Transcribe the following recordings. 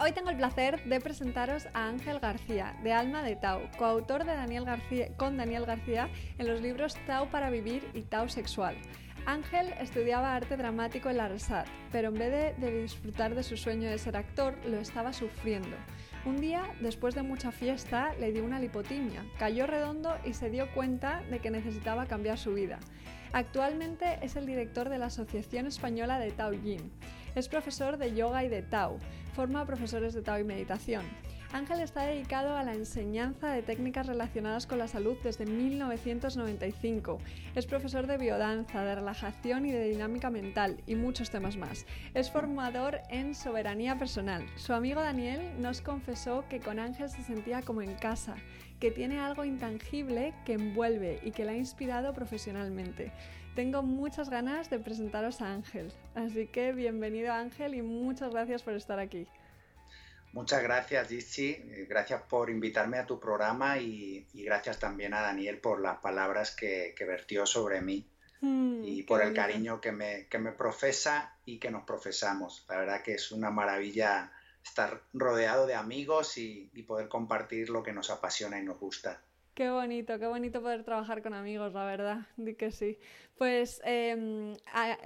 Hoy tengo el placer de presentaros a Ángel García, de Alma de Tau, coautor de Daniel García, con Daniel García en los libros Tau para vivir y Tau sexual. Ángel estudiaba arte dramático en la RESAT, pero en vez de, disfrutar de su sueño de ser actor, lo estaba sufriendo. Un día, después de mucha fiesta, le dio una lipotimia, cayó redondo y se dio cuenta de que necesitaba cambiar su vida. Actualmente es el director de la Asociación Española de Tao Yin. Es profesor de yoga y de Tao. Forma profesores de Tao y meditación. Ángel está dedicado a la enseñanza de técnicas relacionadas con la salud desde 1995. Es profesor de biodanza, de relajación y de dinámica mental y muchos temas más. Es formador en soberanía personal. Su amigo Daniel nos confesó que con Ángel se sentía como en casa que tiene algo intangible que envuelve y que la ha inspirado profesionalmente. Tengo muchas ganas de presentaros a Ángel, así que bienvenido Ángel y muchas gracias por estar aquí. Muchas gracias, Gigi. Gracias por invitarme a tu programa y, gracias también a Daniel por las palabras que, vertió sobre mí mm, y por el cariño que me, que me profesa y que nos profesamos. La verdad que es una maravilla estar rodeado de amigos y, poder compartir lo que nos apasiona y nos gusta. Qué bonito, qué bonito poder trabajar con amigos, la verdad, di que sí. Pues em,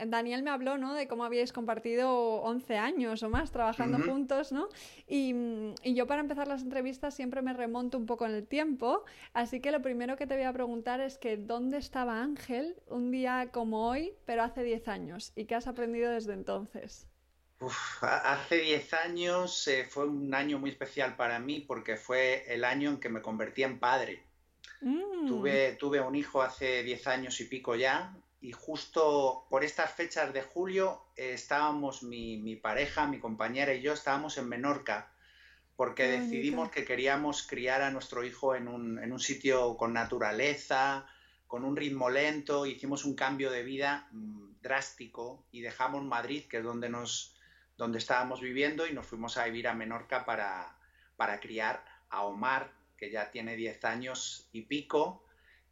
Daniel me habló, ¿no? De cómo habíais compartido 11 años o más trabajando juntos, ¿no? Y, y, yo para empezar las entrevistas siempre me remonto un poco en el tiempo, así que lo primero que te voy a preguntar es que ¿dónde estaba Ángel un día como hoy, pero hace 10 años? ¿Y qué has aprendido desde entonces? hace 10 años eh, fue un año muy especial para mí porque fue el año en que me convertí en padre. Mm. Tuve, tuve un hijo hace 10 años y pico ya y justo por estas fechas de julio eh, estábamos mi, pareja, mi compañera y yo estábamos en Menorca porque decidimos que queríamos criar a nuestro hijo en un, en un sitio con naturaleza, con un ritmo lento, hicimos un cambio de vida mm, drástico y dejamos Madrid, que es donde nos, donde estábamos viviendo y nos fuimos a vivir a Menorca para, para criar a Omar, que ya tiene 10 años y pico.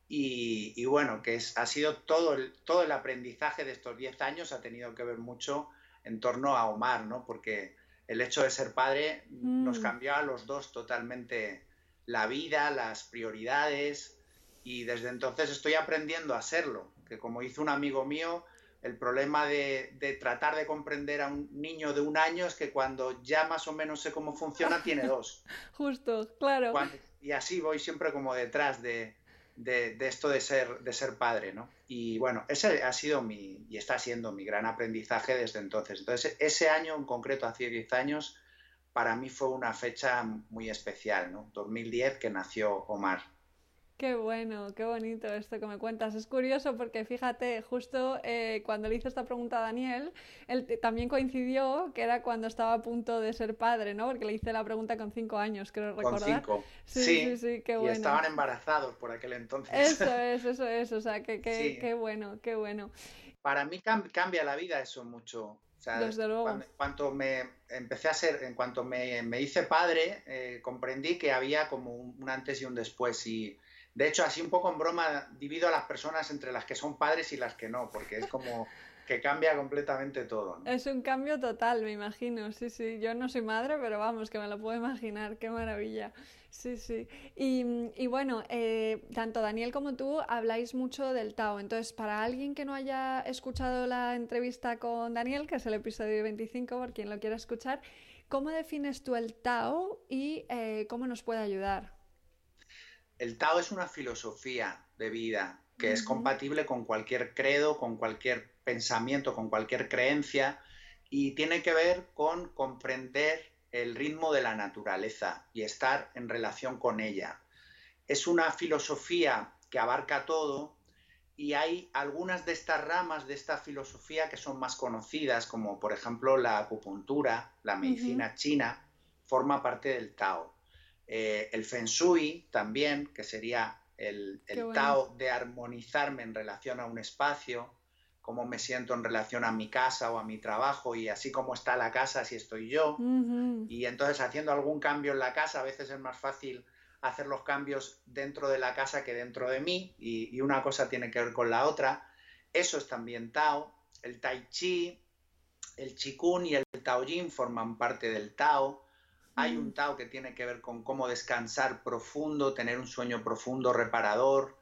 Y, bueno, que es, ha sido todo el, todo el aprendizaje de estos 10 años ha tenido que ver mucho en torno a Omar, ¿no? Porque el hecho de ser padre nos mm. cambió a los dos totalmente la vida, las prioridades, y desde entonces estoy aprendiendo a serlo, que como hizo un amigo mío, el problema de, tratar de comprender a un niño de un año es que cuando ya más o menos sé cómo funciona, tiene dos. Justo, claro. Y así voy siempre como detrás de, esto de ser, de ser padre, ¿no? Y bueno, ese ha sido mi, y está siendo mi gran aprendizaje desde entonces. Entonces, ese año en concreto, hace 10 años, para mí fue una fecha muy especial, ¿no? 2010, que nació Omar. Qué bueno, qué bonito esto que me cuentas. Es curioso porque fíjate, justo eh, cuando le hice esta pregunta a Daniel, él también coincidió que era cuando estaba a punto de ser padre, ¿no? Porque le hice la pregunta con cinco años, creo recordar. Con cinco. Sí, sí, sí, qué bueno. Y estaban embarazados por aquel entonces. Eso es, eso es, o sea, que, qué bueno, qué bueno. Para mí cambia la vida eso mucho. O sea, Desde luego. Cuando, en cuanto me empecé a ser, en cuanto me, hice padre, eh, comprendí que había como un antes y un después y de hecho, así un poco en broma, divido a las personas entre las que son padres y las que no, porque es como que cambia completamente todo. Es un cambio total, me imagino. Sí, sí. Yo no soy madre, pero vamos, que me lo puedo imaginar. Qué maravilla. Sí, sí. Y, bueno, eh, tanto Daniel como tú habláis mucho del Tao. Entonces, para alguien que no haya escuchado la entrevista con Daniel, que es el episodio 25, por quien lo quiera escuchar, ¿cómo defines tú el Tao y eh, cómo nos puede ayudar? El Tao es una filosofía de vida que es compatible con cualquier credo, con cualquier pensamiento, con cualquier creencia y tiene que ver con comprender el ritmo de la naturaleza y estar en relación con ella. Es una filosofía que abarca todo y hay algunas de estas ramas de esta filosofía que son más conocidas, como por ejemplo la acupuntura, la medicina china, forma parte del Tao. Eh, el Feng Shui también, que sería el, Tao de armonizarme en relación a un espacio, cómo me siento en relación a mi casa o a mi trabajo y así como está la casa, así estoy yo. Y entonces haciendo algún cambio en la casa, a veces es más fácil hacer los cambios dentro de la casa que dentro de mí y, y una cosa tiene que ver con la otra. Eso es también Tao. El Tai Chi, el Qigong y el Tao Yin forman parte del Tao. Hay un. Tao que tiene que ver con cómo descansar profundo, tener un sueño profundo, reparador,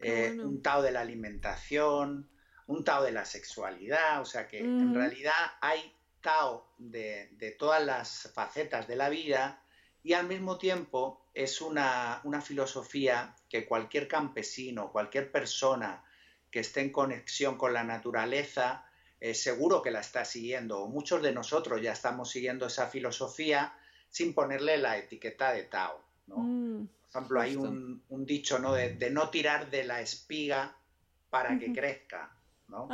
eh, un Tao de la alimentación, un Tao de la sexualidad, o sea que en realidad hay Tao de, de, todas las facetas de la vida y al mismo tiempo es una, una filosofía que cualquier campesino, cualquier persona que esté en conexión con la naturaleza, eh, seguro que la está siguiendo, muchos de nosotros ya estamos siguiendo esa filosofía sin ponerle la etiqueta de Tao. Mm, Por ejemplo, hay un, dicho ¿no? De, no tirar de la espiga para que crezca. ¿no?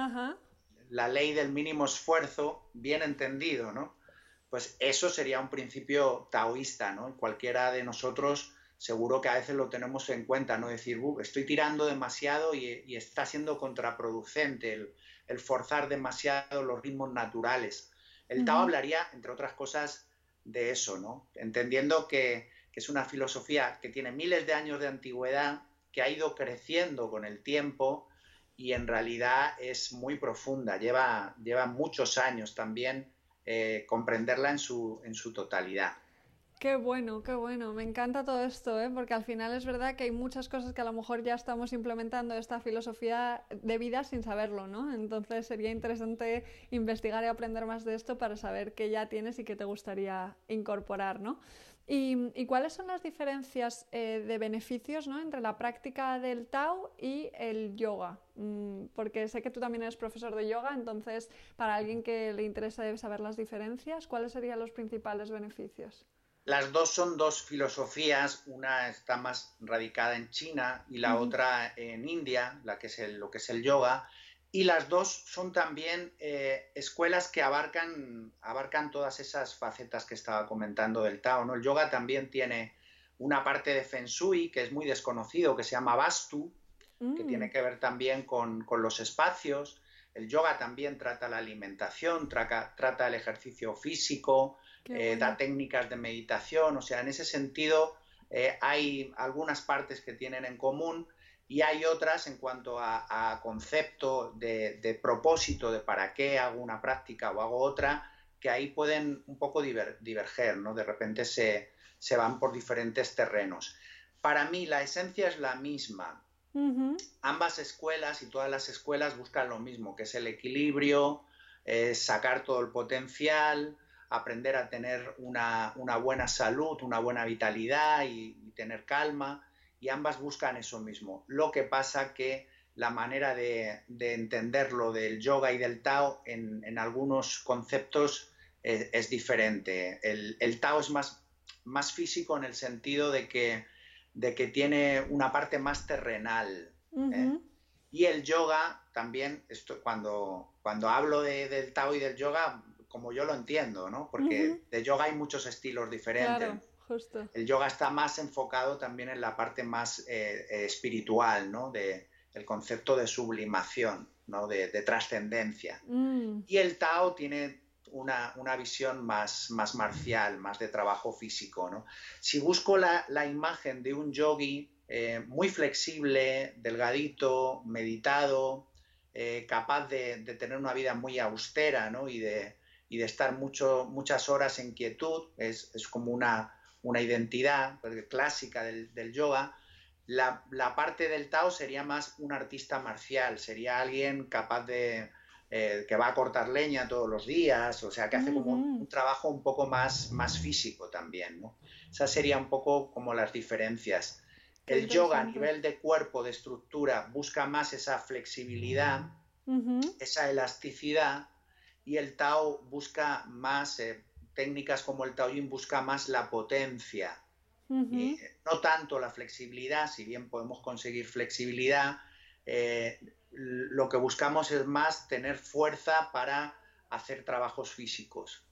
La ley del mínimo esfuerzo, bien entendido, ¿no? Pues eso sería un principio taoísta, ¿no? Cualquiera de nosotros seguro que a veces lo tenemos en cuenta, ¿no? Decir, estoy tirando demasiado y, está siendo contraproducente el, forzar demasiado los ritmos naturales. El Tao hablaría, entre otras cosas, de eso, ¿no? Entendiendo que, es una filosofía que tiene miles de años de antigüedad, que ha ido creciendo con el tiempo y en realidad es muy profunda, lleva, lleva muchos años también eh, comprenderla en su, en su totalidad. Qué bueno, qué bueno. Me encanta todo esto, ¿eh? porque al final es verdad que hay muchas cosas que a lo mejor ya estamos implementando esta filosofía de vida sin saberlo, ¿no? Entonces sería interesante investigar y aprender más de esto para saber qué ya tienes y qué te gustaría incorporar, ¿no? ¿Y, cuáles son las diferencias eh, de beneficios ¿no? entre la práctica del Tao y el yoga? Mm, porque sé que tú también eres profesor de yoga, entonces para alguien que le interesa saber las diferencias. ¿Cuáles serían los principales beneficios? Las dos son dos filosofías, una está más radicada en China y la otra en India, la que es lo que es el yoga, y las dos son también eh, escuelas que abarcan, abarcan todas esas facetas que estaba comentando del Tao. ¿no? El yoga también tiene una parte de Feng Shui que es muy desconocido, que se llama Vastu, que tiene mm. que ver también con, los espacios. El yoga también trata la alimentación, trata el ejercicio físico, eh, da técnicas de meditación, o sea, en ese sentido eh, hay algunas partes que tienen en común y hay otras en cuanto a, concepto de, propósito, de para qué hago una práctica o hago otra, que ahí pueden un poco diverger, ¿no? De repente se, van por diferentes terrenos. Para mí la esencia es la misma. Ambas escuelas y todas las escuelas buscan lo mismo, que es el equilibrio, sacar todo el potencial, aprender a tener una, buena salud, una buena vitalidad y, tener calma, y ambas buscan eso mismo. Lo que pasa que la manera de, entenderlo del yoga y del Tao en, algunos conceptos es, diferente. El, Tao es más, más físico en el sentido de que, de que tiene una parte más terrenal. ¿eh? Y el yoga también, esto, cuando, cuando hablo del Tao y del yoga, como yo lo entiendo, ¿no? Porque de yoga hay muchos estilos diferentes. justo. El yoga está más enfocado también en la parte más eh, eh, espiritual, ¿no? De, el concepto de sublimación, ¿no? De, trascendencia. Mm. Y el Tao tiene una, visión más, más, marcial, más de trabajo físico, ¿no? Si busco la, imagen de un yogi eh, muy flexible, delgadito, meditado, capaz de, de, tener una vida muy austera, ¿no? Y de, y de estar mucho, muchas horas en quietud, es, como una, una, identidad clásica del, yoga. La, parte del Tao sería más un artista marcial, sería alguien capaz de, eh, que va a cortar leña todos los días, o sea, que hace como un, trabajo un poco más, más físico también, ¿no? Esas serían un poco como las diferencias. El yoga a nivel de cuerpo, de estructura, busca más esa flexibilidad, esa elasticidad, y el Tao busca más, eh, técnicas como el Tao Yin busca más la potencia, y, no tanto la flexibilidad, si bien podemos conseguir flexibilidad, eh, lo que buscamos es más tener fuerza para hacer trabajos físicos.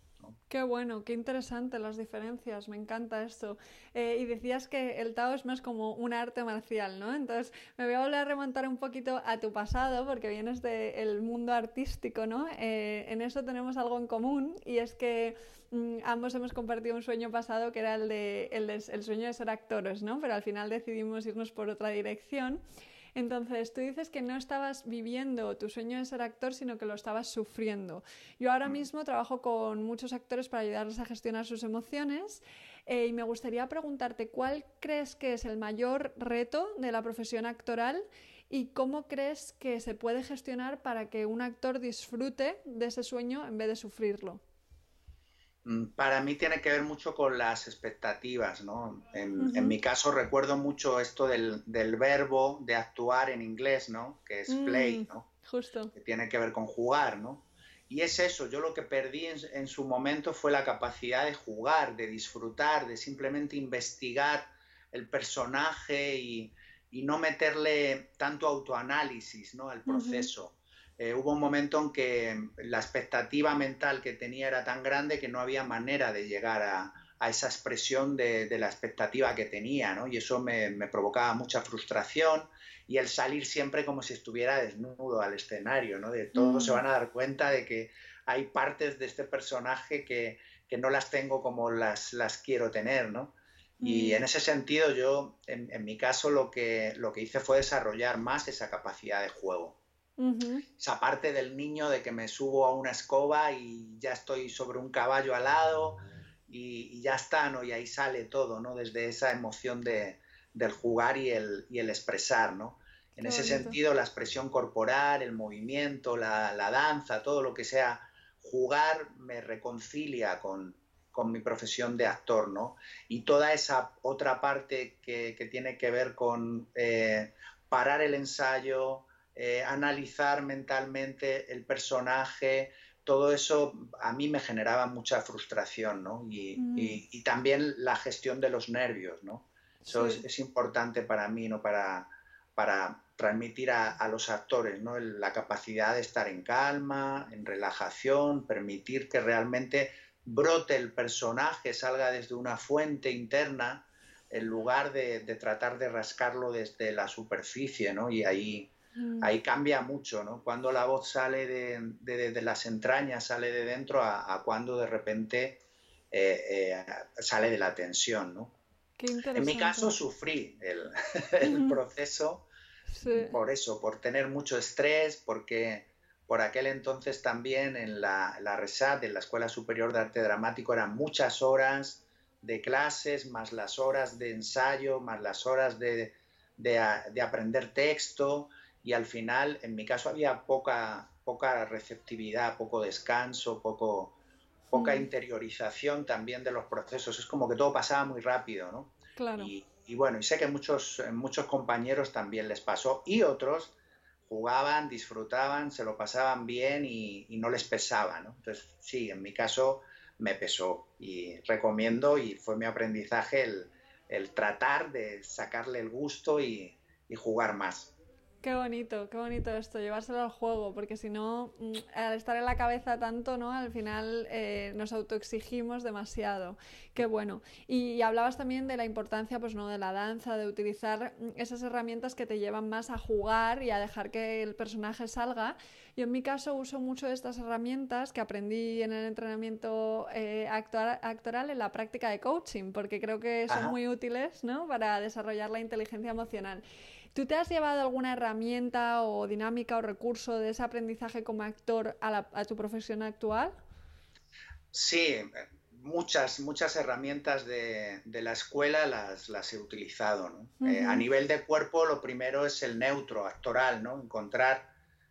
Qué bueno, qué interesante las diferencias, me encanta esto. Eh, y decías que el Tao es más como un arte marcial, ¿no? Entonces me voy a volver a remontar un poquito a tu pasado, porque vienes del mundo artístico, ¿no? Eh, en eso tenemos algo en común y es que mm, ambos hemos compartido un sueño pasado que era el, de, el, de, el sueño de ser actores, ¿no? Pero al final decidimos irnos por otra dirección. Entonces, tú dices que no estabas viviendo tu sueño de ser actor, sino que lo estabas sufriendo. Yo ahora mm. mismo trabajo con muchos actores para ayudarles a gestionar sus emociones eh, y me gustaría preguntarte cuál crees que es el mayor reto de la profesión actoral y cómo crees que se puede gestionar para que un actor disfrute de ese sueño en vez de sufrirlo. Mm, para mí tiene que ver mucho con las expectativas, ¿no? En, mi caso recuerdo mucho esto del, verbo de actuar en inglés, ¿no? Que es play, mm, ¿no? Justo. Que tiene que ver con jugar, ¿no? Y es eso, yo lo que perdí en, su momento fue la capacidad de jugar, de disfrutar, de simplemente investigar el personaje y, no meterle tanto autoanálisis, ¿no? Al proceso. Eh, hubo un momento en que la expectativa mental que tenía era tan grande que no había manera de llegar a, esa expresión de, la expectativa que tenía, ¿no? Y eso me, provocaba mucha frustración y el salir siempre como si estuviera desnudo al escenario, ¿no? De todos se mm. van a dar cuenta de que hay partes de este personaje que, no las tengo como las, las quiero tener, ¿no? Y mm. en ese sentido yo, en, en, mi caso, lo que, lo que hice fue desarrollar más esa capacidad de juego. Esa parte del niño de que me subo a una escoba y ya estoy sobre un caballo al lado y, ya está, ¿no? Y ahí sale todo, ¿no? Desde esa emoción de, del jugar y el, y el expresar, ¿no? En ese sentido, la expresión corporal, el movimiento, la, la, danza, todo lo que sea jugar me reconcilia con, con, mi profesión de actor, ¿no? Y toda esa otra parte que, que tiene que ver con eh, parar el ensayo, eh, analizar mentalmente el personaje, todo eso a mí me generaba mucha frustración, ¿no? Y, mm. también la gestión de los nervios, ¿no? Eso es, importante para mí, ¿no? Para, para transmitir a, los actores, ¿no? la capacidad de estar en calma, en relajación, permitir que realmente brote el personaje, salga desde una fuente interna, en lugar de, de tratar de rascarlo desde la superficie, ¿no? Y ahí Mm. Ahí cambia mucho, ¿no? Cuando la voz sale de, las entrañas, sale de dentro, a, cuando de repente eh, eh, sale de la tensión, ¿no? en mi caso sufrí el, proceso por eso, por tener mucho estrés, porque por aquel entonces también en la, la RESAT, en la Escuela Superior de Arte Dramático, eran muchas horas de clases, más las horas de ensayo, más las horas de, de aprender texto, y al final, en mi caso, había poca, poca receptividad, poco descanso, poco, poca mm. interiorización también de los procesos. Es como que todo pasaba muy rápido, ¿no? Claro. Y, bueno, y sé que muchos, muchos compañeros también les pasó y otros jugaban, disfrutaban, se lo pasaban bien y, no les pesaba, ¿no? Entonces, sí, en mi caso me pesó y recomiendo y fue mi aprendizaje el, tratar de sacarle el gusto y jugar más. Qué bonito, qué bonito esto, llevárselo al juego, porque si no, mm, al estar en la cabeza tanto, ¿no? Al final eh, nos autoexigimos demasiado. Qué bueno. Y, hablabas también de la importancia, pues, ¿no? De la danza, de utilizar mm, esas herramientas que te llevan más a jugar y a dejar que el personaje salga. Yo en mi caso uso mucho estas herramientas que aprendí en el entrenamiento eh, actoral en la práctica de coaching, porque creo que son muy útiles, ¿no? Para desarrollar la inteligencia emocional. ¿Tú te has llevado alguna herramienta o dinámica o recurso de ese aprendizaje como actor a, tu profesión actual? Sí, muchas, muchas herramientas de, la escuela las, he utilizado. Eh, a nivel de cuerpo, lo primero es el neutro actoral, ¿no? encontrar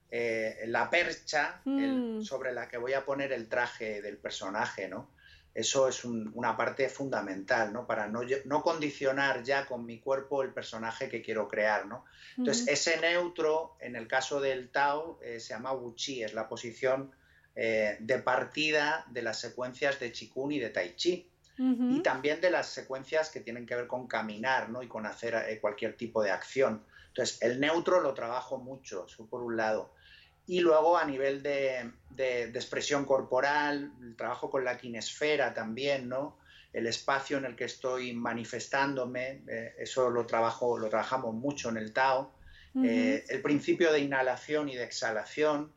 eh, la percha mm. sobre la que voy a poner el traje del personaje. ¿no? Eso es una parte fundamental, ¿no? Para no, no, condicionar ya con mi cuerpo el personaje que quiero crear, ¿no? Entonces, ese neutro, en el caso del Tao, eh, se llama Wuchi, es la posición eh, de partida de las secuencias de Qigong y de Tai Chi. Y también de las secuencias que tienen que ver con caminar, ¿no? Y con hacer eh, cualquier tipo de acción. Entonces, el neutro lo trabajo mucho, eso por un lado. Y luego a nivel de, de, expresión corporal, el trabajo con la kinesfera también, ¿no? El espacio en el que estoy manifestándome, eh, eso lo, trabajo, lo trabajamos mucho en el Tao. Eh, el principio de inhalación y de exhalación,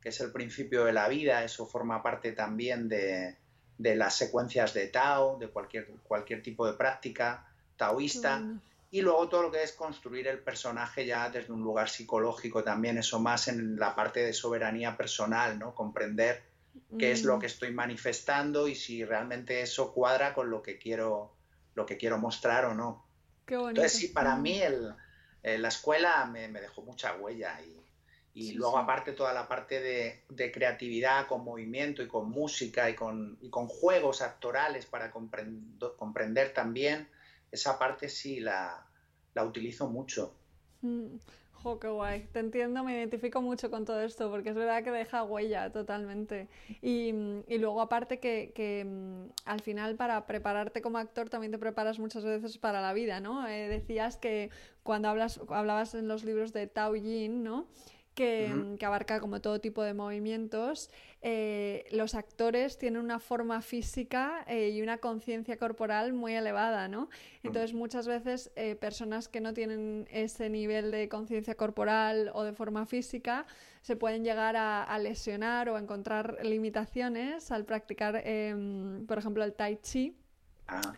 que es el principio de la vida, eso forma parte también de, de las secuencias de Tao, de cualquier, cualquier tipo de práctica taoísta. Y luego todo lo que es construir el personaje ya desde un lugar psicológico también, eso más en la parte de soberanía personal, ¿no? Comprender qué es lo mm. que estoy manifestando y si realmente eso cuadra con lo que quiero, lo que quiero mostrar o no. Entonces sí, para mm. mí el, eh, la escuela me, dejó mucha huella y, y luego aparte toda la parte de, de, creatividad con movimiento y con música y con, y con juegos actorales para comprender también esa parte sí la, utilizo mucho. Mm, jo, qué guay. Te entiendo, me identifico mucho con todo esto, porque es verdad que deja huella totalmente. Y, luego, aparte, que, mm, al final, para prepararte como actor, también te preparas muchas veces para la vida, ¿no? Eh, decías que cuando hablas, hablabas en los libros de Tao Yin, ¿no? Que, abarca como todo tipo de movimientos, eh, los actores tienen una forma física eh, y una conciencia corporal muy elevada, ¿no? Entonces muchas veces eh, personas que no tienen ese nivel de conciencia corporal o de forma física se pueden llegar a, lesionar o a encontrar limitaciones al practicar, em, por ejemplo, el tai chi.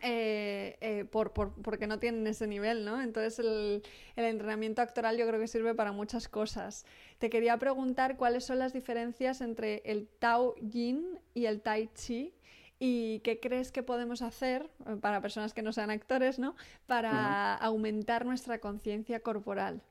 Eh, eh, por, porque no tienen ese nivel, ¿no? Entonces el, entrenamiento actoral yo creo que sirve para muchas cosas. Te quería preguntar cuáles son las diferencias entre el Tao Yin y el Tai Chi y qué crees que podemos hacer eh, para personas que no sean actores, ¿no? Para aumentar nuestra conciencia corporal.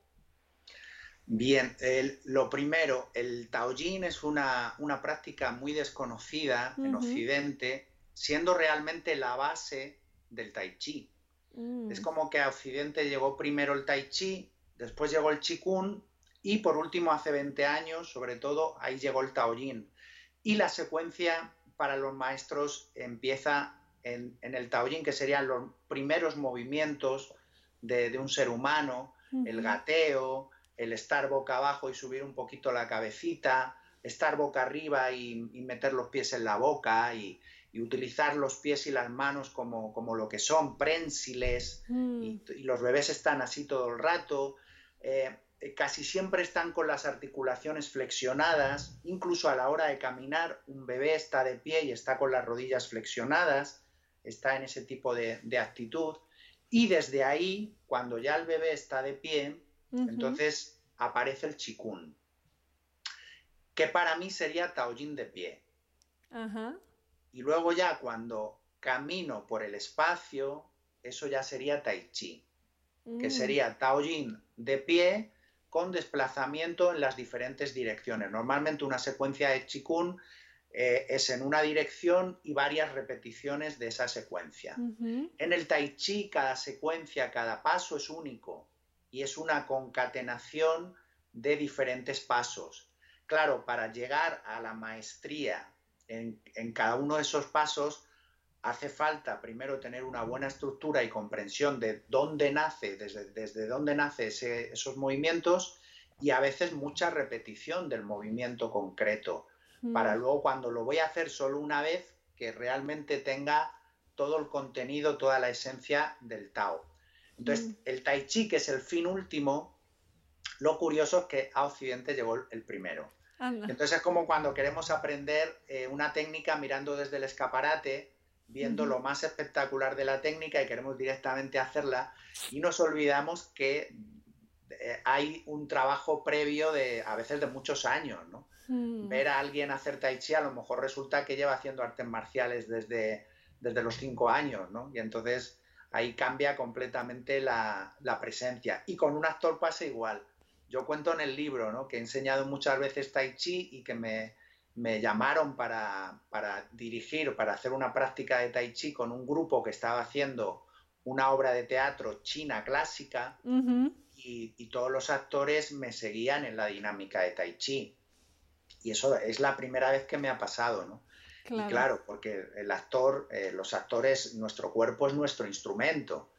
Bien, lo primero, el Tao Yin es una, práctica muy desconocida en Occidente siendo realmente la base del tai chi. Mm. Es como que a Occidente llegó primero el tai chi, después llegó el Kung y por último hace 20 años, sobre todo, ahí llegó el Taoyin. Y la secuencia para los maestros empieza en, el Taoyin, que serían los primeros movimientos de, un ser humano, el gateo, el estar boca abajo y subir un poquito la cabecita, estar boca arriba y meter los pies en la boca y, y utilizar los pies y las manos como, lo que son, prensiles, mm. y, los bebés están así todo el rato, eh, casi siempre están con las articulaciones flexionadas, incluso a la hora de caminar, un bebé está de pie y está con las rodillas flexionadas, está en ese tipo de, actitud, y desde ahí, cuando ya el bebé está de pie, entonces aparece el chikun, que para mí sería taoyin de pie. Ajá. Y luego ya cuando camino por el espacio, eso ya sería tai chi, que mm. sería taoyin de pie con desplazamiento en las diferentes direcciones. Normalmente una secuencia de chikun eh, es en una dirección y varias repeticiones de esa secuencia. En el tai chi cada secuencia, cada paso es único y es una concatenación de diferentes pasos. Claro, para llegar a la maestría en, cada uno de esos pasos hace falta primero tener una buena estructura y comprensión de dónde nace, desde, desde dónde nace esos movimientos y a veces mucha repetición del movimiento concreto, mm. para luego cuando lo voy a hacer solo una vez, que realmente tenga todo el contenido, toda la esencia del Tao. Entonces, mm. el Tai Chi, que es el fin último, lo curioso es que a Occidente llegó el primero. Entonces es como cuando queremos aprender eh, una técnica mirando desde el escaparate, viendo lo más espectacular de la técnica y queremos directamente hacerla y nos olvidamos que eh, hay un trabajo previo de a veces de muchos años, ¿no? Mm. Ver a alguien hacer tai chi a lo mejor resulta que lleva haciendo artes marciales desde, desde los cinco años, ¿no? Y entonces ahí cambia completamente la, la presencia. Y con un actor pasa igual yo cuento en el libro ¿no? que he enseñado muchas veces tai chi y que me, llamaron para, dirigir, para hacer una práctica de tai chi con un grupo que estaba haciendo una obra de teatro china clásica y, todos los actores me seguían en la dinámica de tai chi. Y eso es la primera vez que me ha pasado, ¿no? Claro. Y claro, porque el actor, eh, los actores, nuestro cuerpo es nuestro instrumento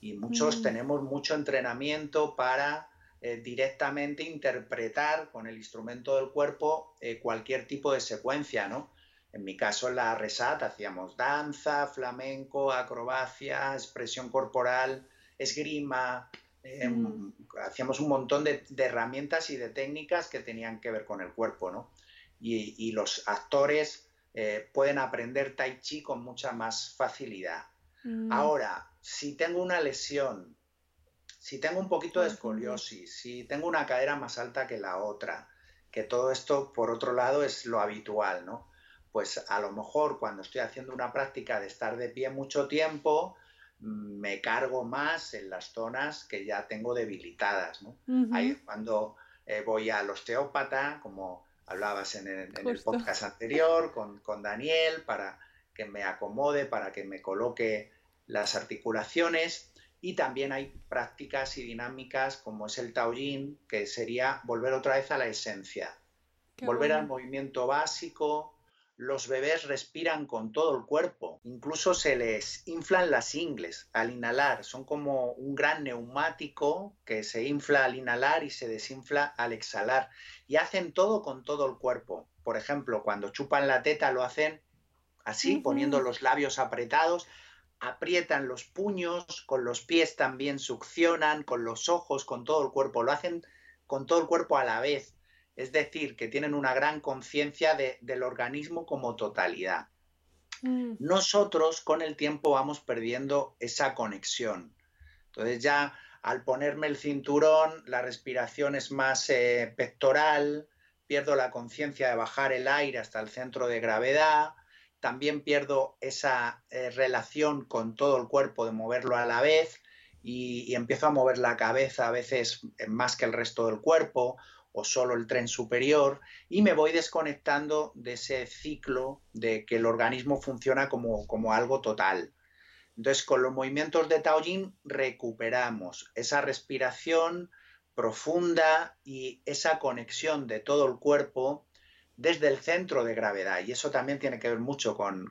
y muchos tenemos mucho entrenamiento para eh, directamente interpretar con el instrumento del cuerpo eh, cualquier tipo de secuencia, ¿no? En mi caso, en la RESAT hacíamos danza, flamenco, acrobacia, expresión corporal, esgrima, em, mm. hacíamos un montón de, herramientas y de técnicas que tenían que ver con el cuerpo, ¿no? Y, los actores eh, pueden aprender tai chi con mucha más facilidad. Mm. Ahora, si tengo una lesión si tengo un poquito de escoliosis, si tengo una cadera más alta que la otra, que todo esto, por otro lado, es lo habitual, ¿no? Pues a lo mejor cuando estoy haciendo una práctica de estar de pie mucho tiempo, mm, me cargo más en las zonas que ya tengo debilitadas, ¿no? Ahí cuando eh, voy al osteópata, como hablabas en el, podcast anterior con, con Daniel, para que me acomode, para que me coloque las articulaciones y también hay prácticas y dinámicas como es el Taoyin, que sería volver otra vez a la esencia, volver al movimiento básico. Los bebés respiran con todo el cuerpo, incluso se les inflan las ingles al inhalar, son como un gran neumático que se infla al inhalar y se desinfla al exhalar. Y hacen todo con todo el cuerpo. Por ejemplo, cuando chupan la teta lo hacen así, poniendo los labios apretados, aprietan los puños, con los pies también succionan, con los ojos, con todo el cuerpo, lo hacen con todo el cuerpo a la vez. Es decir, que tienen una gran conciencia del organismo como totalidad. Mm. Nosotros con el tiempo vamos perdiendo esa conexión. Entonces ya al ponerme el cinturón, la respiración es más eh, pectoral, pierdo la conciencia de bajar el aire hasta el centro de gravedad, también pierdo esa eh, relación con todo el cuerpo de moverlo a la vez y, empiezo a mover la cabeza a veces más que el resto del cuerpo o solo el tren superior y me voy desconectando de ese ciclo de que el organismo funciona como, como algo total. Entonces, con los movimientos de Taoyin recuperamos esa respiración profunda y esa conexión de todo el cuerpo desde el centro de gravedad y eso también tiene que ver mucho con,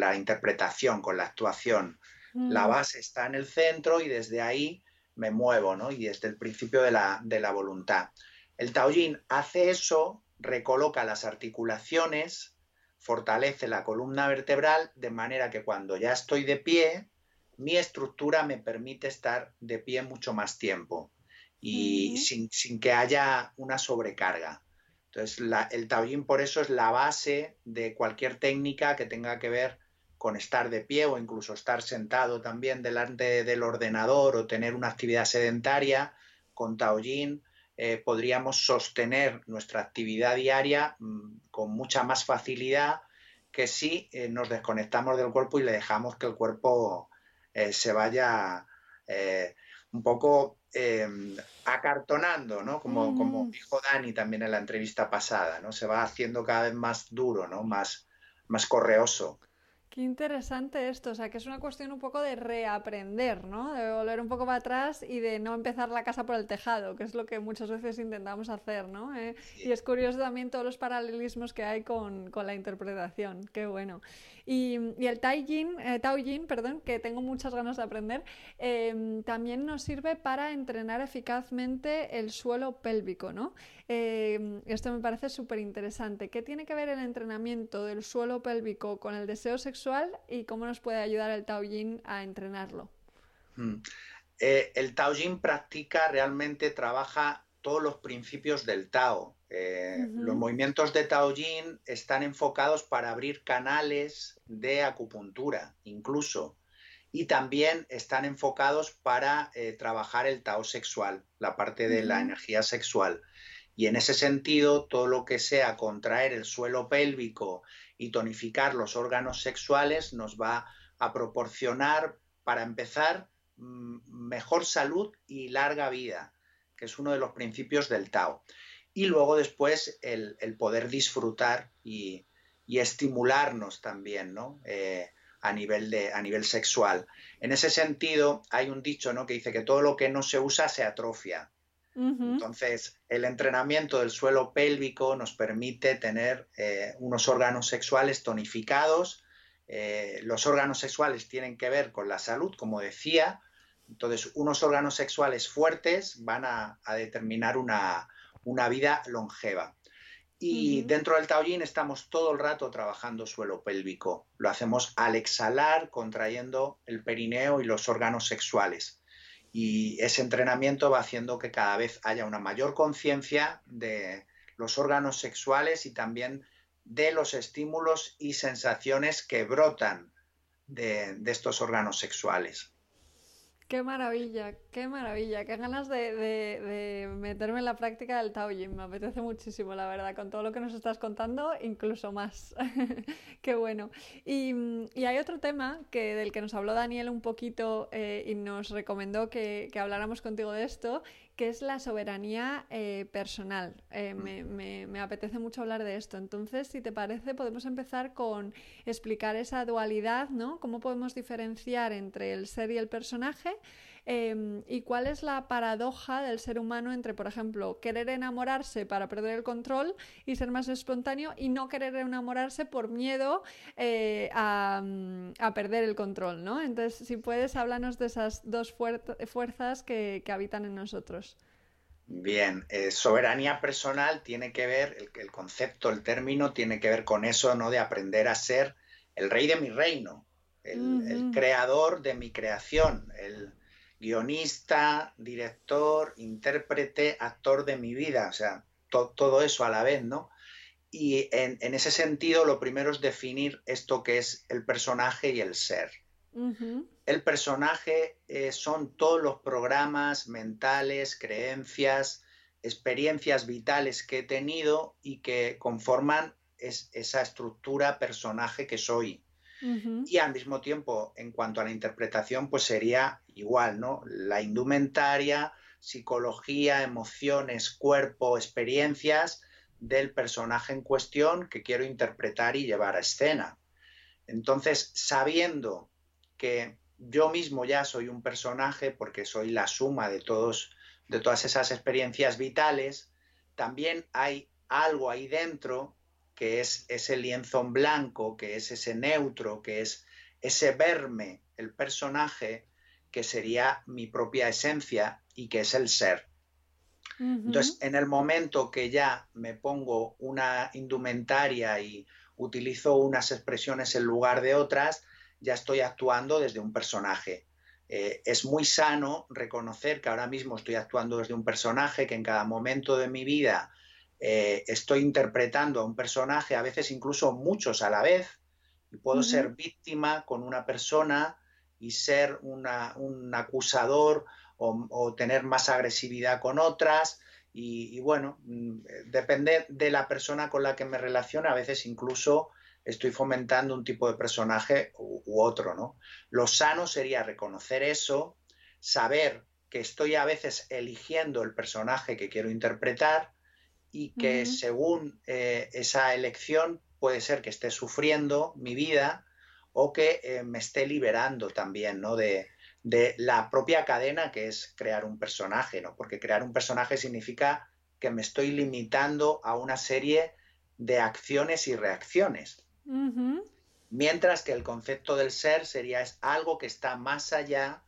la interpretación, con la actuación. La mm. base está en el centro y desde ahí me muevo, ¿no? Y desde el principio de la, de la voluntad. El Taoyin hace eso, recoloca las articulaciones, fortalece la columna vertebral de manera que cuando ya estoy de pie, mi estructura me permite estar de pie mucho más tiempo y sin, sin que haya una sobrecarga. Entonces, el Taoyin por eso es la base de cualquier técnica que tenga que ver con estar de pie o incluso estar sentado también delante del ordenador o tener una actividad sedentaria. Con Taoyin eh, podríamos sostener nuestra actividad diaria mm, con mucha más facilidad que si eh, nos desconectamos del cuerpo y le dejamos que el cuerpo eh, se vaya un poco Em, acartonando, ¿no? Como, como mm. dijo Dani también en la entrevista pasada, ¿no? Se va haciendo cada vez más duro, ¿no? Más, más correoso. Qué interesante esto, o sea, que es una cuestión un poco de reaprender, ¿no? De volver un poco para atrás y de no empezar la casa por el tejado, que es lo que muchas veces intentamos hacer, ¿no? Eh, y es curioso también todos los paralelismos que hay con, con la interpretación, qué bueno. Y, el Taijin, eh, Taoyin, perdón, que tengo muchas ganas de aprender, em, también nos sirve para entrenar eficazmente el suelo pélvico, ¿no? Em, esto me parece súper interesante. ¿Qué tiene que ver el entrenamiento del suelo pélvico con el deseo sexual y cómo nos puede ayudar el Taoyin a entrenarlo? Hmm. Eh, el Taoyin practica, realmente trabaja todos los principios del Tao. Eh, los movimientos de Taoyin están enfocados para abrir canales de acupuntura, incluso. Y también están enfocados para eh, trabajar el Tao sexual, la parte de la energía sexual. Y en ese sentido, todo lo que sea contraer el suelo pélvico y tonificar los órganos sexuales nos va a proporcionar, para empezar, mejor salud y larga vida que es uno de los principios del Tao. Y luego después el, poder disfrutar y, estimularnos también, ¿no? Eh, a, nivel de, a nivel sexual. En ese sentido, hay un dicho ¿no? que dice que todo lo que no se usa se atrofia. Entonces, el entrenamiento del suelo pélvico nos permite tener eh, unos órganos sexuales tonificados. Eh, los órganos sexuales tienen que ver con la salud, como decía, Entonces, unos órganos sexuales fuertes van a, determinar una, vida longeva. Y dentro del Taoyin estamos todo el rato trabajando suelo pélvico. Lo hacemos al exhalar, contrayendo el perineo y los órganos sexuales. Y ese entrenamiento va haciendo que cada vez haya una mayor conciencia de los órganos sexuales y también de los estímulos y sensaciones que brotan de estos órganos sexuales. Qué maravilla, qué maravilla, qué ganas de, meterme en la práctica del Taoyin. Me apetece muchísimo, la verdad, con todo lo que nos estás contando, incluso más. qué bueno. Y, hay otro tema que, del que nos habló Daniel un poquito eh, y nos recomendó que habláramos contigo de esto, que es la soberanía eh, personal. Eh, mm. me, apetece mucho hablar de esto. Entonces, si te parece, podemos empezar con explicar esa dualidad, ¿no? Cómo podemos diferenciar entre el ser y el personaje. Em, y cuál es la paradoja del ser humano entre, por ejemplo, querer enamorarse para perder el control y ser más espontáneo y no querer enamorarse por miedo eh, a, perder el control, ¿no? Entonces, si puedes, háblanos de esas dos fuerzas que, habitan en nosotros. Bien, eh, soberanía personal tiene que ver, el, concepto, el término tiene que ver con eso, ¿no? De aprender a ser el rey de mi reino, el creador de mi creación, el, guionista, director, intérprete, actor de mi vida, o sea, todo eso a la vez, ¿no? Y en, ese sentido, lo primero es definir esto que es el personaje y el ser. El personaje eh, son todos los programas mentales, creencias, experiencias vitales que he tenido y que conforman esa estructura personaje que soy. Y al mismo tiempo, en cuanto a la interpretación, pues sería igual, ¿no? La indumentaria, psicología, emociones, cuerpo, experiencias del personaje en cuestión que quiero interpretar y llevar a escena. Entonces, sabiendo que yo mismo ya soy un personaje porque soy la suma de todos de todas esas experiencias vitales, también hay algo ahí dentro que es ese lienzo en blanco, que es ese neutro, que es ese verme, el personaje, que sería mi propia esencia y que es el ser. Entonces, en el momento que ya me pongo una indumentaria y utilizo unas expresiones en lugar de otras, ya estoy actuando desde un personaje. Eh, es muy sano reconocer que ahora mismo estoy actuando desde un personaje, que en cada momento de mi vida eh, estoy interpretando a un personaje, a veces incluso muchos a la vez, y puedo ser víctima con una persona y ser un acusador o, tener más agresividad con otras. Y, bueno, mm, depende de la persona con la que me relacione, a veces incluso estoy fomentando un tipo de personaje u, u otro, ¿no? Lo sano sería reconocer eso, saber que estoy a veces eligiendo el personaje que quiero interpretar y que según eh, esa elección puede ser que esté sufriendo mi vida o que eh, me esté liberando también ¿no? de, la propia cadena que es crear un personaje, ¿no? porque crear un personaje significa que me estoy limitando a una serie de acciones y reacciones. Mientras que el concepto del ser sería es algo que está más allá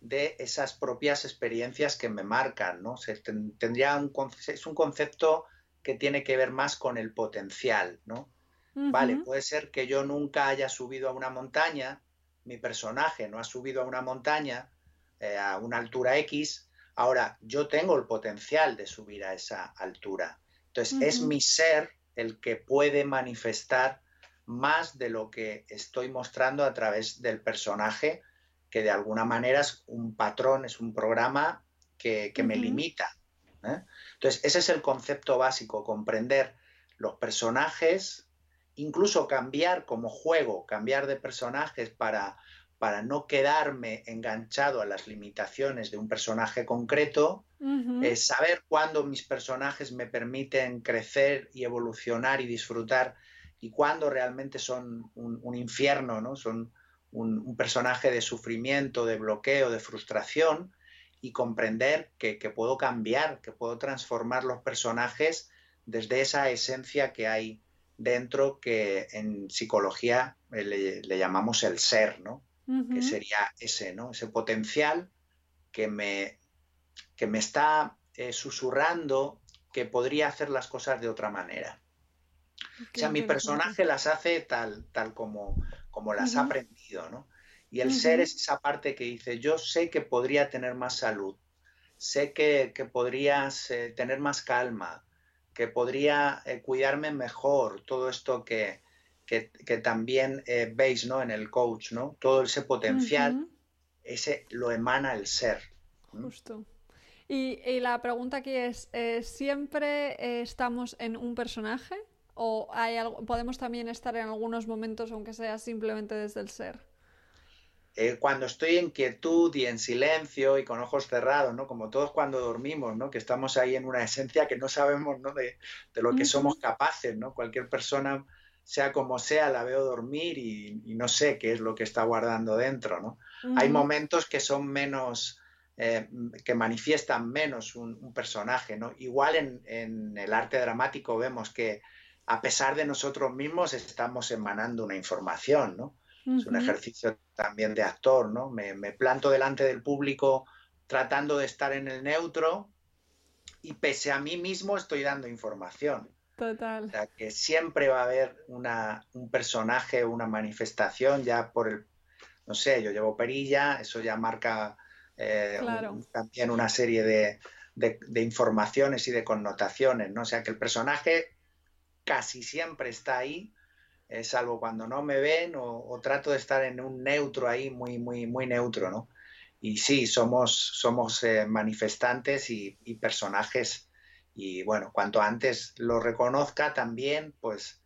de esas propias experiencias que me marcan, ¿no? Se tendría un, es un concepto que tiene que ver más con el potencial, ¿no? Vale, puede ser que yo nunca haya subido a una montaña, mi personaje no ha subido a una montaña eh, a una altura X, ahora yo tengo el potencial de subir a esa altura. Entonces, es mi ser el que puede manifestar más de lo que estoy mostrando a través del personaje que de alguna manera es un patrón, es un programa que, me limita. ¿eh? Entonces, ese es el concepto básico, comprender los personajes, incluso cambiar como juego, cambiar de personajes para, para no quedarme enganchado a las limitaciones de un personaje concreto, saber cuándo mis personajes me permiten crecer y evolucionar y disfrutar y cuándo realmente son un, infierno, ¿no? son un, personaje de sufrimiento, de bloqueo, de frustración, y comprender que, puedo cambiar, que puedo transformar los personajes desde esa esencia que hay dentro que en psicología le, llamamos el ser, ¿no? Que sería ese, ¿no? Ese potencial que me, que me está eh, susurrando que podría hacer las cosas de otra manera. o sea, mi personaje las hace tal, tal como, como las ha aprendido, ¿no? Y el ser es esa parte que dice, yo sé que podría tener más salud, sé que, podrías eh, tener más calma, que podría eh, cuidarme mejor, todo esto que, que, también eh, veis ¿no? en el coach, ¿no? todo ese potencial, ese lo emana el ser. Justo. Y, la pregunta aquí es, ¿siempre estamos en un personaje? ¿O hay algo, podemos también estar en algunos momentos, aunque sea simplemente desde el ser? Eh, cuando estoy en quietud y en silencio y con ojos cerrados, ¿no? Como todos cuando dormimos, ¿no? Que estamos ahí en una esencia que no sabemos, ¿no? De, lo que somos capaces, ¿no? Cualquier persona, sea como sea, la veo dormir y, no sé qué es lo que está guardando dentro, ¿no? Hay momentos que son menos, eh, que manifiestan menos un, personaje, ¿no? Igual en, en el arte dramático vemos que a pesar de nosotros mismos estamos emanando una información, ¿no? Es un ejercicio también de actor, ¿no? Me, planto delante del público tratando de estar en el neutro y pese a mí mismo estoy dando información. Total. O sea, que siempre va a haber una, un personaje, una manifestación ya por el, no sé, yo llevo perilla, eso ya marca eh, también una serie de, de, informaciones y de connotaciones, ¿no? O sea, que el personaje casi siempre está ahí es salvo cuando no me ven o, trato de estar en un neutro ahí, muy, muy, muy neutro, ¿no? Y sí, somos, somos eh, manifestantes y, personajes y bueno, cuanto antes lo reconozca también, pues,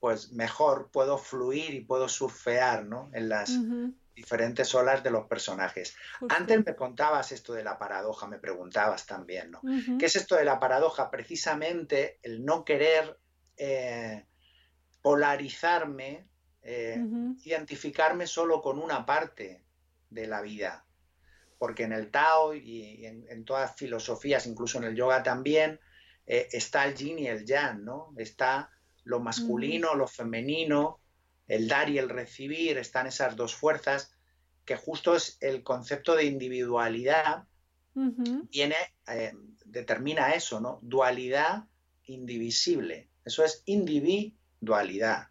pues mejor puedo fluir y puedo surfear, ¿no? En las diferentes olas de los personajes. Antes me contabas esto de la paradoja, me preguntabas también, ¿no? ¿Qué es esto de la paradoja? Precisamente el no querer... Eh, polarizarme, eh, identificarme solo con una parte de la vida. Porque en el Tao y en, todas filosofías, incluso en el yoga también, eh, está el yin y el yang, ¿no? Está lo masculino, lo femenino, el dar y el recibir, están esas dos fuerzas, que justo es el concepto de individualidad, viene, eh, determina eso, ¿no? Dualidad indivisible. Eso es individualidad dualidad.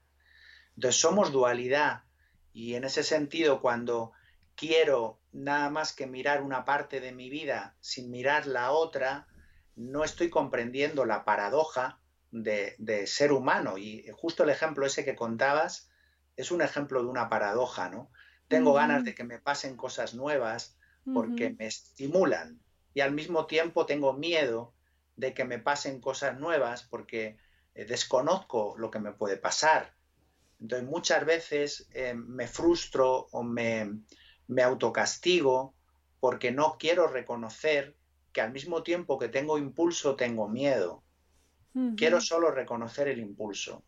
Entonces somos dualidad y en ese sentido cuando quiero nada más que mirar una parte de mi vida sin mirar la otra, no estoy comprendiendo la paradoja de, ser humano. Y justo el ejemplo ese que contabas es un ejemplo de una paradoja, ¿no? Tengo ganas de que me pasen cosas nuevas porque me estimulan y al mismo tiempo tengo miedo de que me pasen cosas nuevas porque eh, desconozco lo que me puede pasar. Entonces muchas veces eh, me frustro o me, me autocastigo porque no quiero reconocer que al mismo tiempo que tengo impulso tengo miedo. Quiero solo reconocer el impulso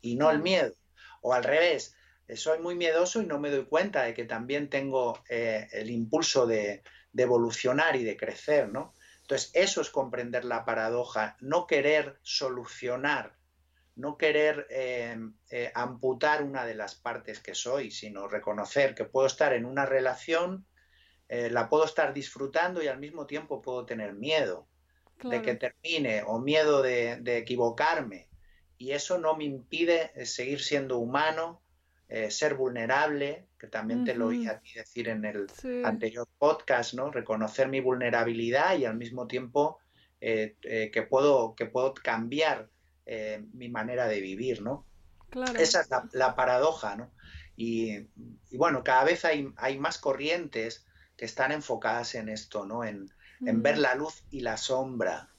y no el miedo. O al revés, eh, soy muy miedoso y no me doy cuenta de que también tengo el impulso de, de, evolucionar y de crecer, ¿no? Entonces, eso es comprender la paradoja, no querer solucionar, no querer eh, eh, amputar una de las partes que soy, sino reconocer que puedo estar en una relación, eh, la puedo estar disfrutando y al mismo tiempo puedo tener miedo de que termine o miedo de, equivocarme. Y eso no me impide seguir siendo humano, ser vulnerable, que también te lo oí a ti decir en el anterior podcast, ¿no? Reconocer mi vulnerabilidad y al mismo tiempo eh, eh, que, puedo, que puedo cambiar eh, mi manera de vivir, ¿no? Esa es la, paradoja, ¿no? Y, bueno, cada vez hay, hay, más corrientes que están enfocadas en esto, ¿no? En, ver la luz y la sombra.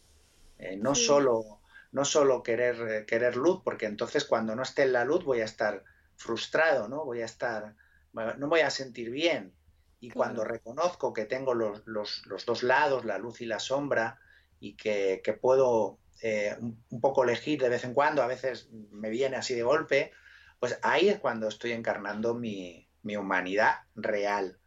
no, solo, no solo querer, querer luz, porque entonces cuando no esté en la luz voy a estar frustrado, ¿no? Voy a estar no voy a sentir bien. Y cuando reconozco que tengo los, dos lados, la luz y la sombra, y que, puedo eh, un, poco elegir de vez en cuando, a veces me viene así de golpe, pues ahí es cuando estoy encarnando mi, humanidad real,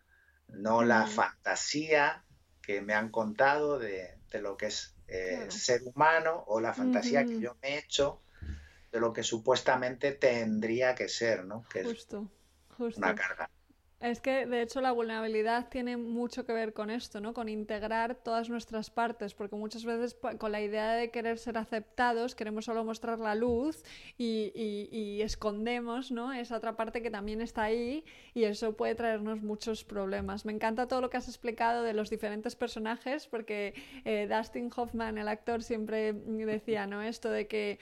no la fantasía que me han contado de, lo que es eh, ser humano o la fantasía que yo me he hecho de lo que supuestamente tendría que ser, ¿no? Que Justo. Una carga. Es que de hecho la vulnerabilidad tiene mucho que ver con esto, ¿no? Con integrar todas nuestras partes, porque muchas veces con la idea de querer ser aceptados queremos solo mostrar la luz y, escondemos, ¿no? Esa otra parte que también está ahí y eso puede traernos muchos problemas. Me encanta todo lo que has explicado de los diferentes personajes, porque eh, Dustin Hoffman, el actor, siempre decía, ¿no? Esto de que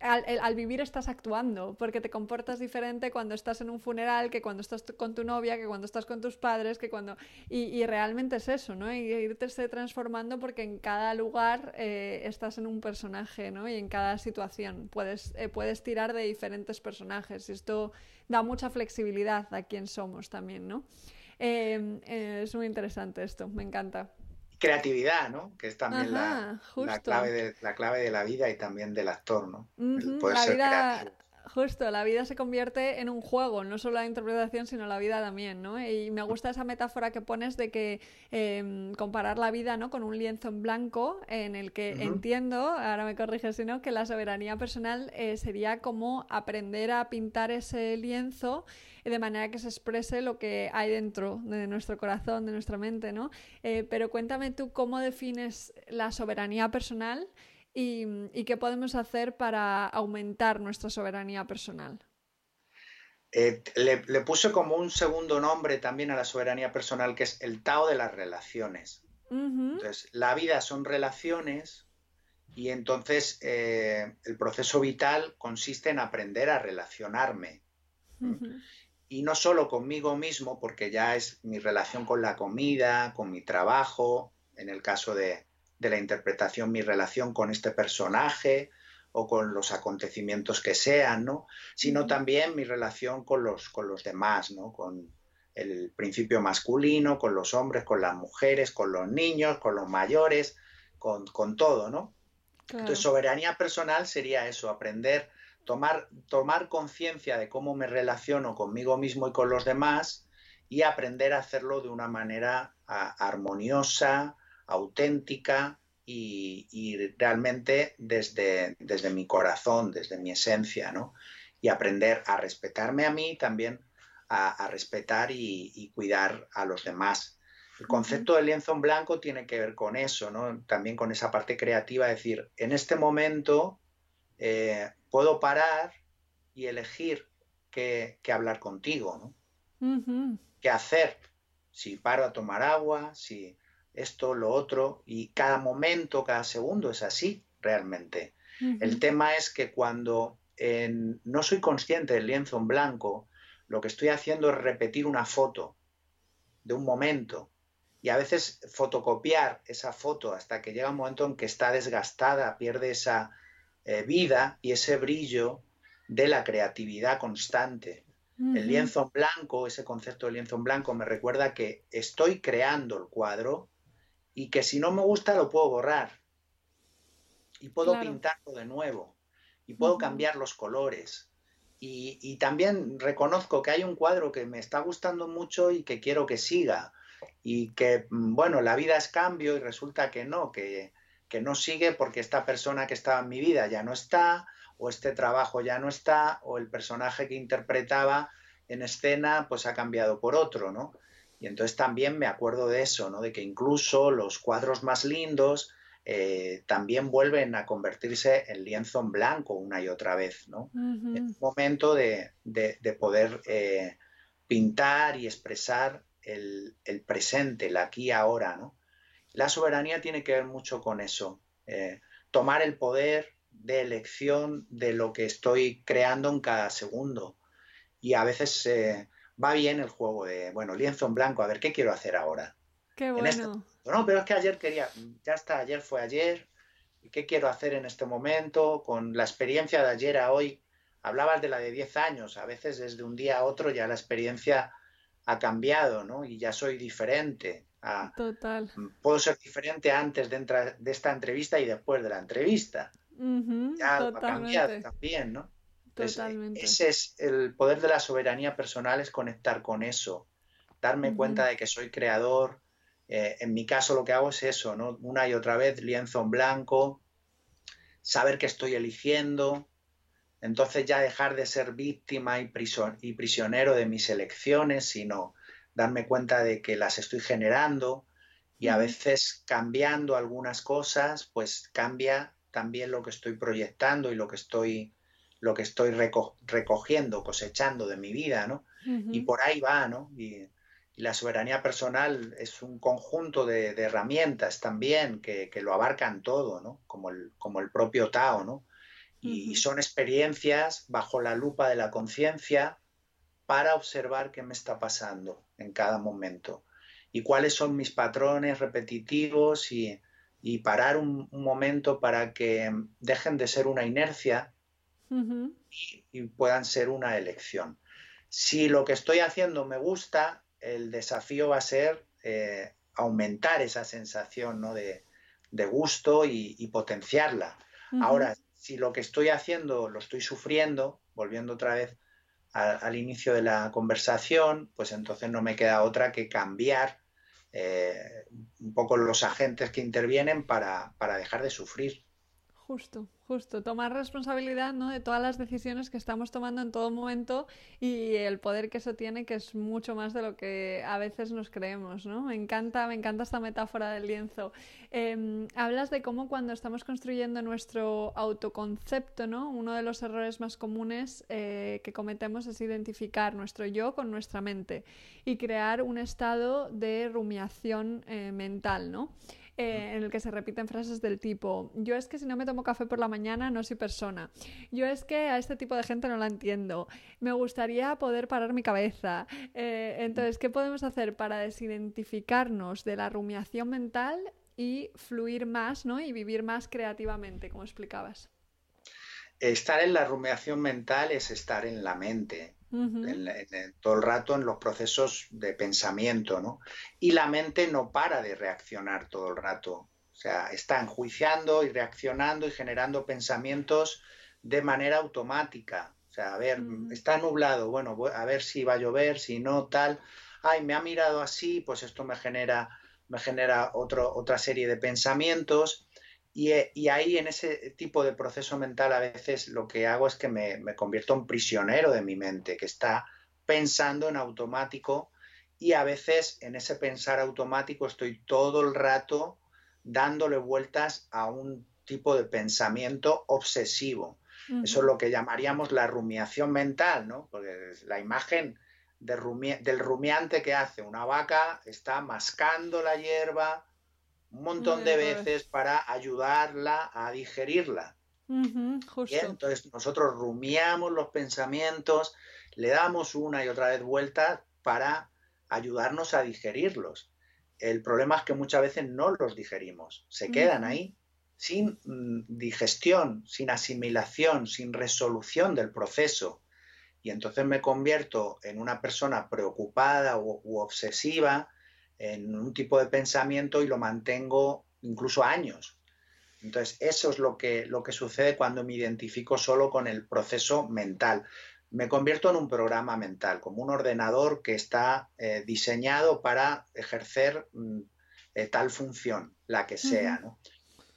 al, vivir estás actuando, porque te comportas diferente cuando estás en un funeral que cuando estás con tu novia, que cuando estás con tus padres, que cuando... Y, realmente es eso, ¿no? Y irte transformando porque en cada lugar eh, estás en un personaje, ¿no? Y en cada situación puedes, eh, puedes tirar de diferentes personajes. Y esto da mucha flexibilidad a quién somos también, ¿no? Eh, es muy interesante esto, me encanta creatividad, ¿no? Que es también la, clave de, la clave de la vida y también del actor, ¿no? la vida, Justo, la vida se convierte en un juego, no solo la interpretación, sino la vida también, ¿no? Y me gusta esa metáfora que pones de que em, comparar la vida, ¿no? Con un lienzo en blanco, en el que entiendo, ahora me corriges si no, que la soberanía personal eh, sería como aprender a pintar ese lienzo de manera que se exprese lo que hay dentro de nuestro corazón, de nuestra mente, ¿no? Eh, pero cuéntame tú cómo defines la soberanía personal y, qué podemos hacer para aumentar nuestra soberanía personal. Eh, le, puse como un segundo nombre también a la soberanía personal, que es el Tao de las relaciones. Entonces, la vida son relaciones y entonces eh, el proceso vital consiste en aprender a relacionarme y no solo conmigo mismo, porque ya es mi relación con la comida, con mi trabajo, en el caso de, la interpretación, mi relación con este personaje o con los acontecimientos que sean, ¿no? Sino también mi relación con los, con los demás, ¿no? Con el principio masculino, con los hombres, con las mujeres, con los niños, con los mayores, con, todo, ¿no? Entonces, soberanía personal sería eso, aprender tomar, tomar conciencia de cómo me relaciono conmigo mismo y con los demás y aprender a hacerlo de una manera armoniosa, auténtica y, realmente desde, desde, mi corazón, desde mi esencia, ¿no? Y aprender a respetarme a mí también, a, respetar y, cuidar a los demás. El concepto del lienzo en blanco tiene que ver con eso, ¿no? También con esa parte creativa, es decir, en este momento eh, puedo parar y elegir qué, hablar contigo, ¿no? ¿Qué hacer? Si paro a tomar agua, si esto, lo otro, y cada momento, cada segundo es así realmente. El tema es que cuando no soy consciente del lienzo en blanco, lo que estoy haciendo es repetir una foto de un momento y a veces fotocopiar esa foto hasta que llega un momento en que está desgastada, pierde esa, eh, vida y ese brillo de la creatividad constante. El lienzo en blanco, ese concepto de lienzo en blanco me recuerda que estoy creando el cuadro y que si no me gusta lo puedo borrar y puedo pintarlo de nuevo y puedo cambiar los colores. Y, y, también reconozco que hay un cuadro que me está gustando mucho y que quiero que siga. Y que, mm, bueno, la vida es cambio y resulta que no, que, que no sigue porque esta persona que estaba en mi vida ya no está, o este trabajo ya no está, o el personaje que interpretaba en escena pues ha cambiado por otro, ¿no? Y entonces también me acuerdo de eso, ¿no? De que incluso los cuadros más lindos eh, también vuelven a convertirse en lienzo en blanco una y otra vez, ¿no? Es un momento de, poder eh, pintar y expresar el, el, presente, el aquí y ahora, ¿no? La soberanía tiene que ver mucho con eso, eh, tomar el poder de elección de lo que estoy creando en cada segundo. Y a veces eh, va bien el juego de, bueno, lienzo en blanco, a ver, ¿qué quiero hacer ahora? Qué bueno. no, pero es que ayer quería, ya está, ayer fue ayer, ¿qué quiero hacer en este momento? Con la experiencia de ayer a hoy, hablabas de la de 10 años, a veces desde un día a otro ya la experiencia ha cambiado, ¿no? Y ya soy diferente. Total. Puedo ser diferente antes de, de, esta entrevista y después de la entrevista. ya ha cambiado también, ¿no? Totalmente. ese es el poder de la soberanía personal, es conectar con eso, darme cuenta de que soy creador. Eh, en mi caso lo que hago es eso, ¿no? Una y otra vez, lienzo en blanco, saber que estoy eligiendo, entonces ya dejar de ser víctima y, prisionero de mis elecciones, sino darme cuenta de que las estoy generando y a veces cambiando algunas cosas, pues cambia también lo que estoy proyectando y lo que estoy, lo que estoy recogiendo, cosechando de mi vida, ¿no? Y por ahí va, ¿no? Y, la soberanía personal es un conjunto de, herramientas también que, lo abarcan todo, ¿no? Como el, como el propio Tao, ¿no? y son experiencias bajo la lupa de la conciencia para observar qué me está pasando en cada momento y cuáles son mis patrones repetitivos y, parar un, momento para que dejen de ser una inercia y, puedan ser una elección. Si lo que estoy haciendo me gusta, el desafío va a ser eh, aumentar esa sensación de, gusto y, potenciarla. Ahora, si lo que estoy haciendo lo estoy sufriendo, volviendo otra vez al inicio de la conversación, pues entonces no me queda otra que cambiar eh, un poco los agentes que intervienen para, para dejar de sufrir. Justo, justo. Tomar responsabilidad ¿no? de todas las decisiones que estamos tomando en todo momento y el poder que eso tiene, que es mucho más de lo que a veces nos creemos. ¿no? Me encanta, me encanta esta metáfora del lienzo. Em, hablas de cómo cuando estamos construyendo nuestro autoconcepto, ¿no? uno de los errores más comunes eh, que cometemos es identificar nuestro yo con nuestra mente y crear un estado de rumiación eh, mental. ¿no? Eh, en el que se repiten frases del tipo, yo es que si no me tomo café por la mañana no soy persona, yo es que a este tipo de gente no la entiendo, me gustaría poder parar mi cabeza. Eh, entonces, ¿qué podemos hacer para desidentificarnos de la rumiación mental y fluir más ¿no? y vivir más creativamente, como explicabas? Estar en la rumiación mental es estar en la mente todo el rato en los procesos de pensamiento, ¿no? Y la mente no para de reaccionar todo el rato. O sea, está enjuiciando y reaccionando y generando pensamientos de manera automática. O sea, a ver, está nublado, bueno, a ver si va a llover, si no, tal. Ay, me ha mirado así, pues esto me genera, me genera otro, otra serie de pensamientos eh, y, ahí en ese tipo de proceso mental a veces lo que hago es que me, convierto en prisionero de mi mente, que está pensando en automático y a veces en ese pensar automático estoy todo el rato dándole vueltas a un tipo de pensamiento obsesivo. Eso es lo que llamaríamos la rumiación mental, ¿no? Porque la imagen del rumiante que hace una vaca está mascando la hierba, un montón de veces para ayudarla a digerirla. entonces nosotros rumiamos los pensamientos, le damos una y otra vez vuelta para ayudarnos a digerirlos. El problema es que muchas veces no los digerimos, se quedan ahí sin mm, digestión, sin asimilación, sin resolución del proceso. Y entonces me convierto en una persona preocupada u obsesiva en un tipo de pensamiento y lo mantengo incluso años. Entonces, eso es lo que, lo que sucede cuando me identifico solo con el proceso mental. Me convierto en un programa mental, como un ordenador que está eh, diseñado para ejercer mm, eh, tal función, la que sea.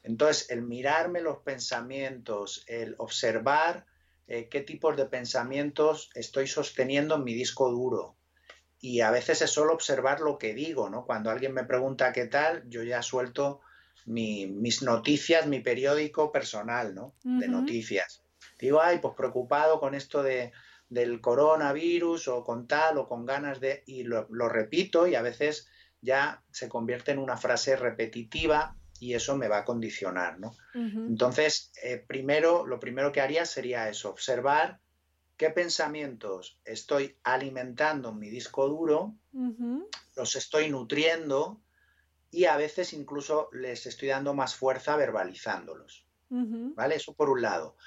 Entonces, el mirarme los pensamientos, el observar eh, qué tipos de pensamientos estoy sosteniendo en mi disco duro, y a veces es solo observar lo que digo, ¿no? Cuando alguien me pregunta qué tal, yo ya suelto mis noticias, mi periódico personal, ¿no? De noticias. Digo, ay, pues preocupado con esto de, del coronavirus o con tal o con ganas de... Y lo, repito y a veces ya se convierte en una frase repetitiva y eso me va a condicionar, ¿no? Entonces, eh, primero, lo primero que haría sería eso, observar qué pensamientos estoy alimentando en mi disco duro, los estoy nutriendo y a veces incluso les estoy dando más fuerza verbalizándolos. ¿Vale? Eso por un lado.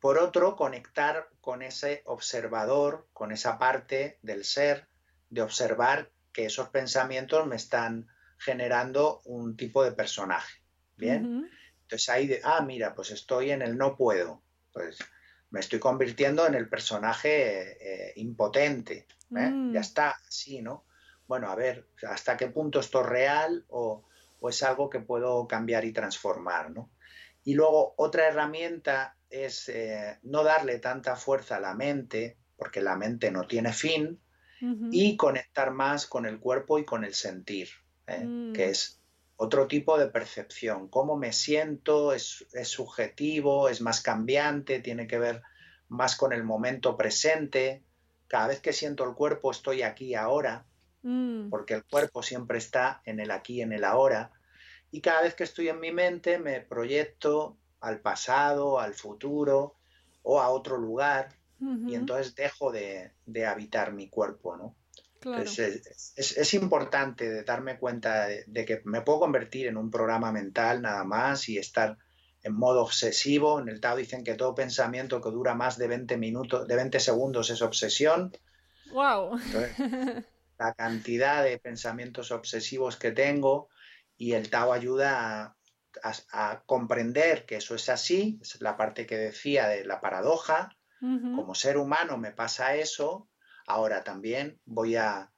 Por otro, conectar con ese observador, con esa parte del ser, de observar que esos pensamientos me están generando un tipo de personaje. ¿Bien? Entonces ahí de, ah, mira, pues estoy en el no puedo. Pues me estoy convirtiendo en el personaje eh, impotente. ¿eh? Mm. Ya está, sí, ¿no? Bueno, a ver, ¿hasta qué punto esto es real o, es algo que puedo cambiar y transformar, ¿no? Y luego otra herramienta es eh, no darle tanta fuerza a la mente, porque la mente no tiene fin, y conectar más con el cuerpo y con el sentir, que mm. es otro tipo de percepción. Cómo me siento es, subjetivo, es más cambiante, tiene que ver más con el momento presente. Cada vez que siento el cuerpo estoy aquí ahora, mm. porque el cuerpo siempre está en el aquí, en el ahora. Y cada vez que estoy en mi mente me proyecto al pasado, al futuro o a otro lugar y entonces dejo de, habitar mi cuerpo, ¿no? Es, importante darme cuenta de, que me puedo convertir en un programa mental nada más y estar en modo obsesivo. En el Tao dicen que todo pensamiento que dura más de 20 minutos, de 20 segundos es obsesión. Wow. la cantidad de pensamientos obsesivos que tengo y el Tao ayuda a, comprender que eso es así, es la parte que decía de la paradoja, como ser humano me pasa eso, ahora también voy a,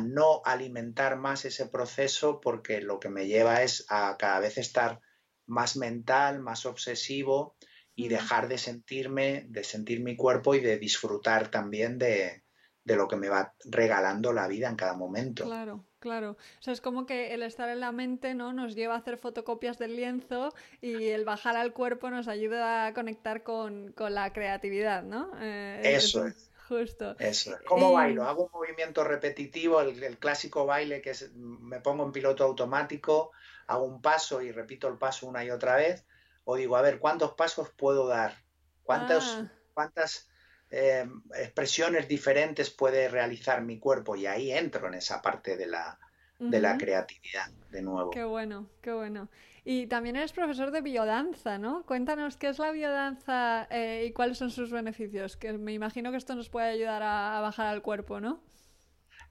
no alimentar más ese proceso porque lo que me lleva es a cada vez estar más mental, más obsesivo y dejar de sentirme, de sentir mi cuerpo y de disfrutar también de, de lo que me va regalando la vida en cada momento. Claro, claro. O sea, es como que el estar en la mente ¿no? nos lleva a hacer fotocopias del lienzo y el bajar al cuerpo nos ayuda a conectar con, la creatividad, ¿no? Eh, eso es. Justo. Eso. ¿Cómo bailo? Hago un movimiento repetitivo, el, clásico baile que es, me pongo en piloto automático, hago un paso y repito el paso una y otra vez, o digo, a ver, ¿cuántos pasos puedo dar? ¿Cuántos, ah. ¿Cuántas eh, expresiones diferentes puede realizar mi cuerpo y ahí entro en esa parte de la, de la creatividad de nuevo. Qué bueno, qué bueno. Y también eres profesor de biodanza, ¿no? Cuéntanos qué es la biodanza eh, y cuáles son sus beneficios, que me imagino que esto nos puede ayudar a, bajar al cuerpo, ¿no?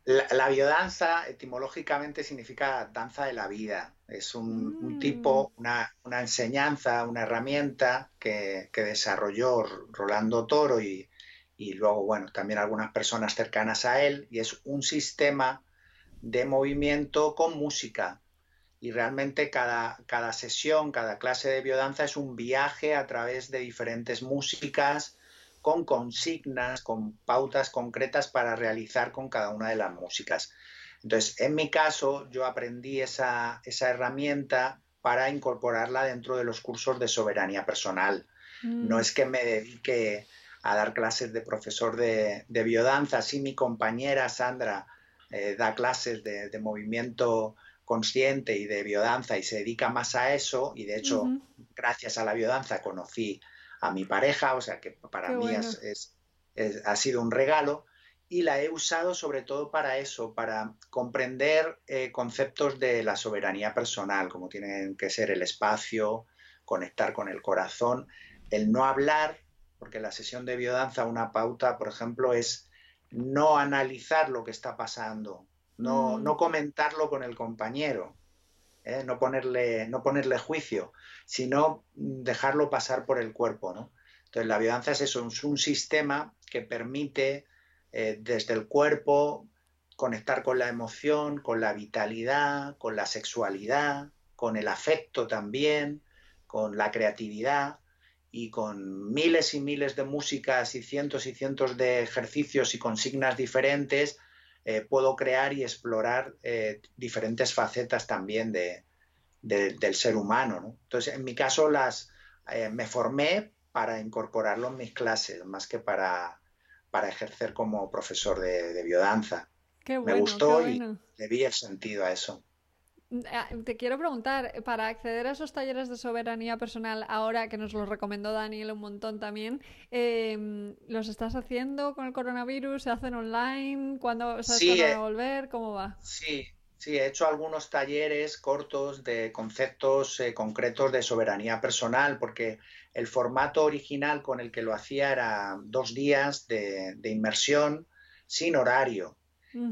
La, biodanza etimológicamente significa danza de la vida. Es un, mm. tipo, una, enseñanza, una herramienta que, que desarrolló Rolando Toro y, y luego, bueno, también algunas personas cercanas a él, y es un sistema de movimiento con música. Y realmente cada, cada sesión, cada clase de biodanza es un viaje a través de diferentes músicas, con consignas, con pautas concretas para realizar con cada una de las músicas. Entonces, en mi caso, yo aprendí esa, esa herramienta para incorporarla dentro de los cursos de soberanía personal. No mm. es que me dedique a dar clases de profesor de, biodanza. Sí, mi compañera Sandra eh, da clases de, movimiento consciente y de biodanza y se dedica más a eso y de hecho gracias a la biodanza conocí a mi pareja, o sea que para mí es, ha sido un regalo y la he usado sobre todo para eso, para comprender eh, conceptos de la soberanía personal, como tienen que ser el espacio, conectar con el corazón, el no hablar porque la sesión de biodanza, una pauta, por ejemplo, es no analizar lo que está pasando, no, mm. no comentarlo con el compañero, ¿eh? no, ponerle, no ponerle juicio, sino dejarlo pasar por el cuerpo. ¿no? Entonces, la biodanza es eso, es un sistema que permite eh, desde el cuerpo conectar con la emoción, con la vitalidad, con la sexualidad, con el afecto también, con la creatividad y con miles y miles de músicas y cientos y cientos de ejercicios y consignas diferentes, eh, puedo crear y explorar eh, diferentes facetas también de, del ser humano. Entonces, en mi caso, las, eh, me formé para incorporarlo en mis clases, más que para, para ejercer como profesor de, biodanza. me gustó y le vi el sentido a eso. Ah, te quiero preguntar, para acceder a esos talleres de soberanía personal, ahora que nos los recomendó Daniel un montón también, em, ¿los estás haciendo con el coronavirus? ¿Se hacen online? ¿Cuándo sabes sí, a eh, volver? ¿Cómo va? Sí, sí, he hecho algunos talleres cortos de conceptos eh, concretos de soberanía personal, porque el formato original con el que lo hacía era dos días de, inmersión sin horario.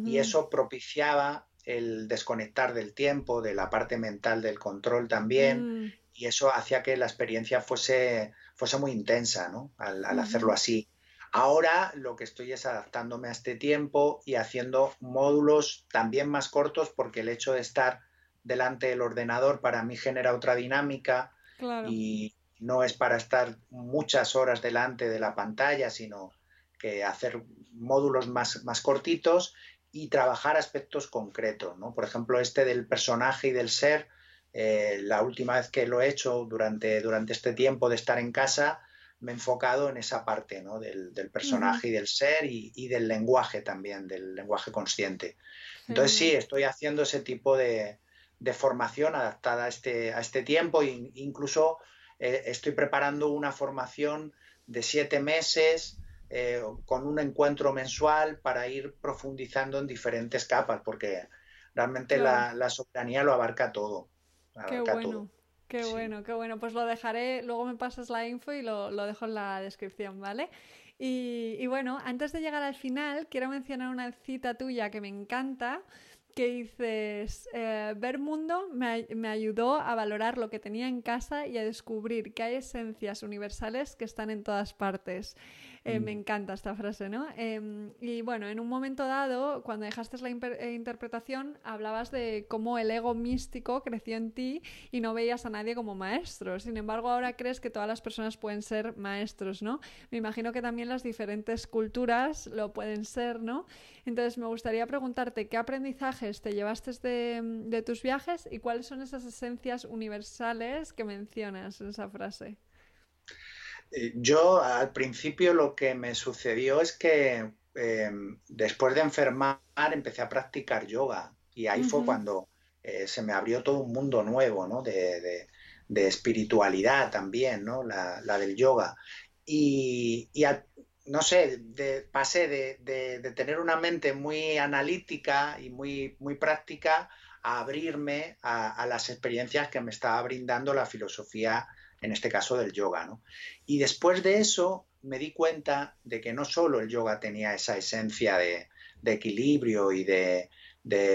Y eso propiciaba el desconectar del tiempo, de la parte mental del control también, mm. y eso hacía que la experiencia fuese, fuese muy intensa, ¿no? Al, hacerlo así. Ahora lo que estoy es adaptándome a este tiempo y haciendo módulos también más cortos porque el hecho de estar delante del ordenador para mí genera otra dinámica y no es para estar muchas horas delante de la pantalla, sino que hacer módulos más, más cortitos y trabajar aspectos concretos, ¿no? Por ejemplo, este del personaje y del ser, eh, la última vez que lo he hecho durante, durante este tiempo de estar en casa, me he enfocado en esa parte ¿no? del, personaje y del ser y, del lenguaje también, del lenguaje consciente. Entonces sí, estoy haciendo ese tipo de, formación adaptada a este, a este tiempo e incluso eh, estoy preparando una formación de siete meses eh, con un encuentro mensual para ir profundizando en diferentes capas, porque realmente la, la, soberanía lo abarca todo. Qué bueno. Qué bueno, qué bueno. Pues lo dejaré, luego me pasas la info y lo, dejo en la descripción, ¿vale? Y, bueno, antes de llegar al final, quiero mencionar una cita tuya que me encanta, que dices, eh, ver mundo me, me, ayudó a valorar lo que tenía en casa y a descubrir que hay esencias universales que están en todas partes. Eh, me mm. encanta esta frase, ¿no? Em, y bueno, en un momento dado, cuando dejaste la eh, interpretación, hablabas de cómo el ego místico creció en ti y no veías a nadie como maestro. Sin embargo, ahora crees que todas las personas pueden ser maestros, ¿no? Me imagino que también las diferentes culturas lo pueden ser, ¿no? Entonces, me gustaría preguntarte qué aprendizajes te llevaste de, de tus viajes y cuáles son esas esencias universales que mencionas en esa frase. Eh, yo al principio lo que me sucedió es que em, después de enfermar empecé a practicar yoga y ahí fue cuando eh, se me abrió todo un mundo nuevo, ¿no? De, espiritualidad también, ¿no? La, del yoga. Y, no sé, pasé de, tener una mente muy analítica y muy, muy práctica a abrirme a, a las experiencias que me estaba brindando la filosofía en este caso del yoga. ¿no? Y después de eso me di cuenta de que no solo el yoga tenía esa esencia de, equilibrio y de,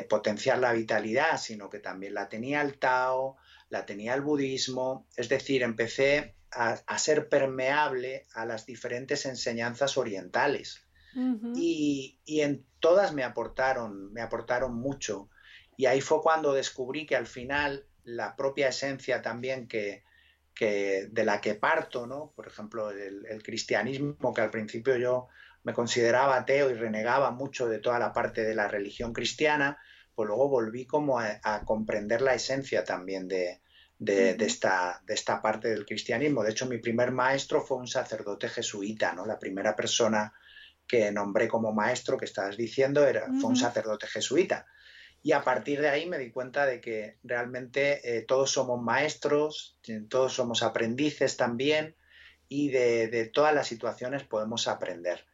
potenciar la vitalidad, sino que también la tenía el Tao, la tenía el budismo, es decir, empecé a, ser permeable a las diferentes enseñanzas orientales. y, y, en todas me aportaron, me aportaron mucho. Y ahí fue cuando descubrí que al final la propia esencia también que, de la que parto, ¿no? Por ejemplo, el, cristianismo, que al principio yo me consideraba ateo y renegaba mucho de toda la parte de la religión cristiana, pues luego volví como a, comprender la esencia también de, esta, de esta parte del cristianismo. De hecho, mi primer maestro fue un sacerdote jesuita, ¿no? La primera persona que nombré como maestro, que estabas diciendo, era, fue un sacerdote jesuita. Y a partir de ahí me di cuenta de que realmente eh, todos somos maestros, todos somos aprendices también y de, todas las situaciones podemos aprender.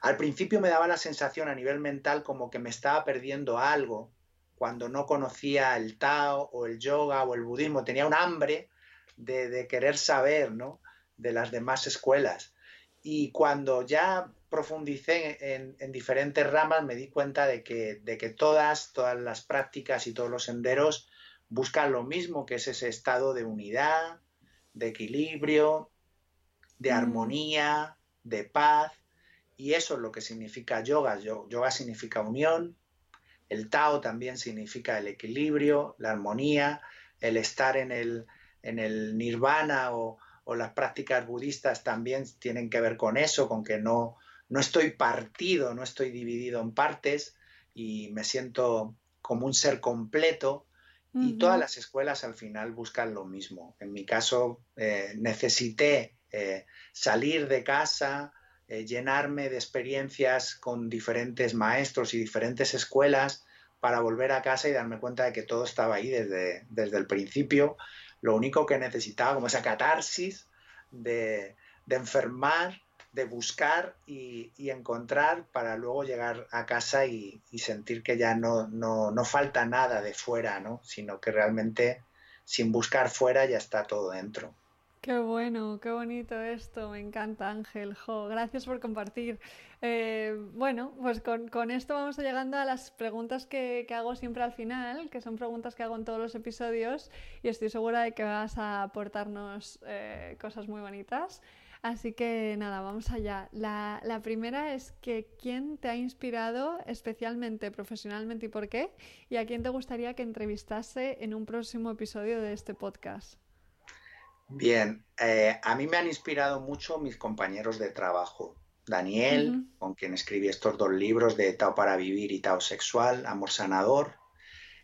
Al principio me daba la sensación a nivel mental como que me estaba perdiendo algo cuando no conocía el Tao o el yoga o el budismo. Tenía un hambre de, de querer saber ¿no? de las demás escuelas. Y cuando ya profundicé en, diferentes ramas, me di cuenta de que, de que todas, todas las prácticas y todos los senderos buscan lo mismo, que es ese estado de unidad, de equilibrio, de mm. armonía, de paz. Y eso es lo que significa yoga. Yoga significa unión, el Tao también significa el equilibrio, la armonía, el estar en el, en el nirvana o, o las prácticas budistas también tienen que ver con eso, con que no, no estoy partido, no estoy dividido en partes y me siento como un ser completo y todas las escuelas al final buscan lo mismo. En mi caso eh, necesité eh, salir de casa, eh, llenarme de experiencias con diferentes maestros y diferentes escuelas para volver a casa y darme cuenta de que todo estaba ahí desde, desde el principio. Lo único que necesitaba, como esa catarsis de, de enfermar de buscar y, encontrar para luego llegar a casa y, sentir que ya no, no, falta nada de fuera, ¿no? sino que realmente sin buscar fuera ya está todo dentro. Qué bueno, qué bonito esto, me encanta Ángel, jo, gracias por compartir. Eh, bueno, pues con, esto vamos llegando a las preguntas que, hago siempre al final, que son preguntas que hago en todos los episodios y estoy segura de que vas a aportarnos eh, cosas muy bonitas. Así que nada, vamos allá. La, primera es que ¿quién te ha inspirado especialmente profesionalmente y por qué? ¿Y a quién te gustaría que entrevistase en un próximo episodio de este podcast? Bien, eh, a mí me han inspirado mucho mis compañeros de trabajo. Daniel, con quien escribí estos dos libros de Tao para Vivir y Tao Sexual, Amor Sanador,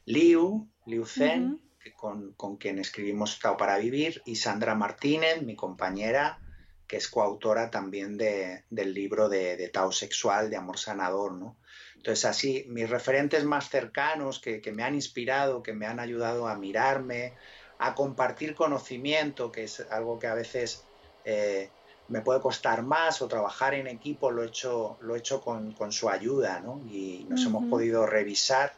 Liu, Liu Zen, con, quien escribimos Tao para Vivir, y Sandra Martínez, mi compañera, que es coautora también del libro de, Tao Sexual, de Amor Sanador, ¿no? Entonces, así, mis referentes más cercanos que, me han inspirado, que me han ayudado a mirarme, a compartir conocimiento, que es algo que a veces eh, me puede costar más, o trabajar en equipo, lo he hecho, lo he hecho con, su ayuda, ¿no? Y nos hemos podido revisar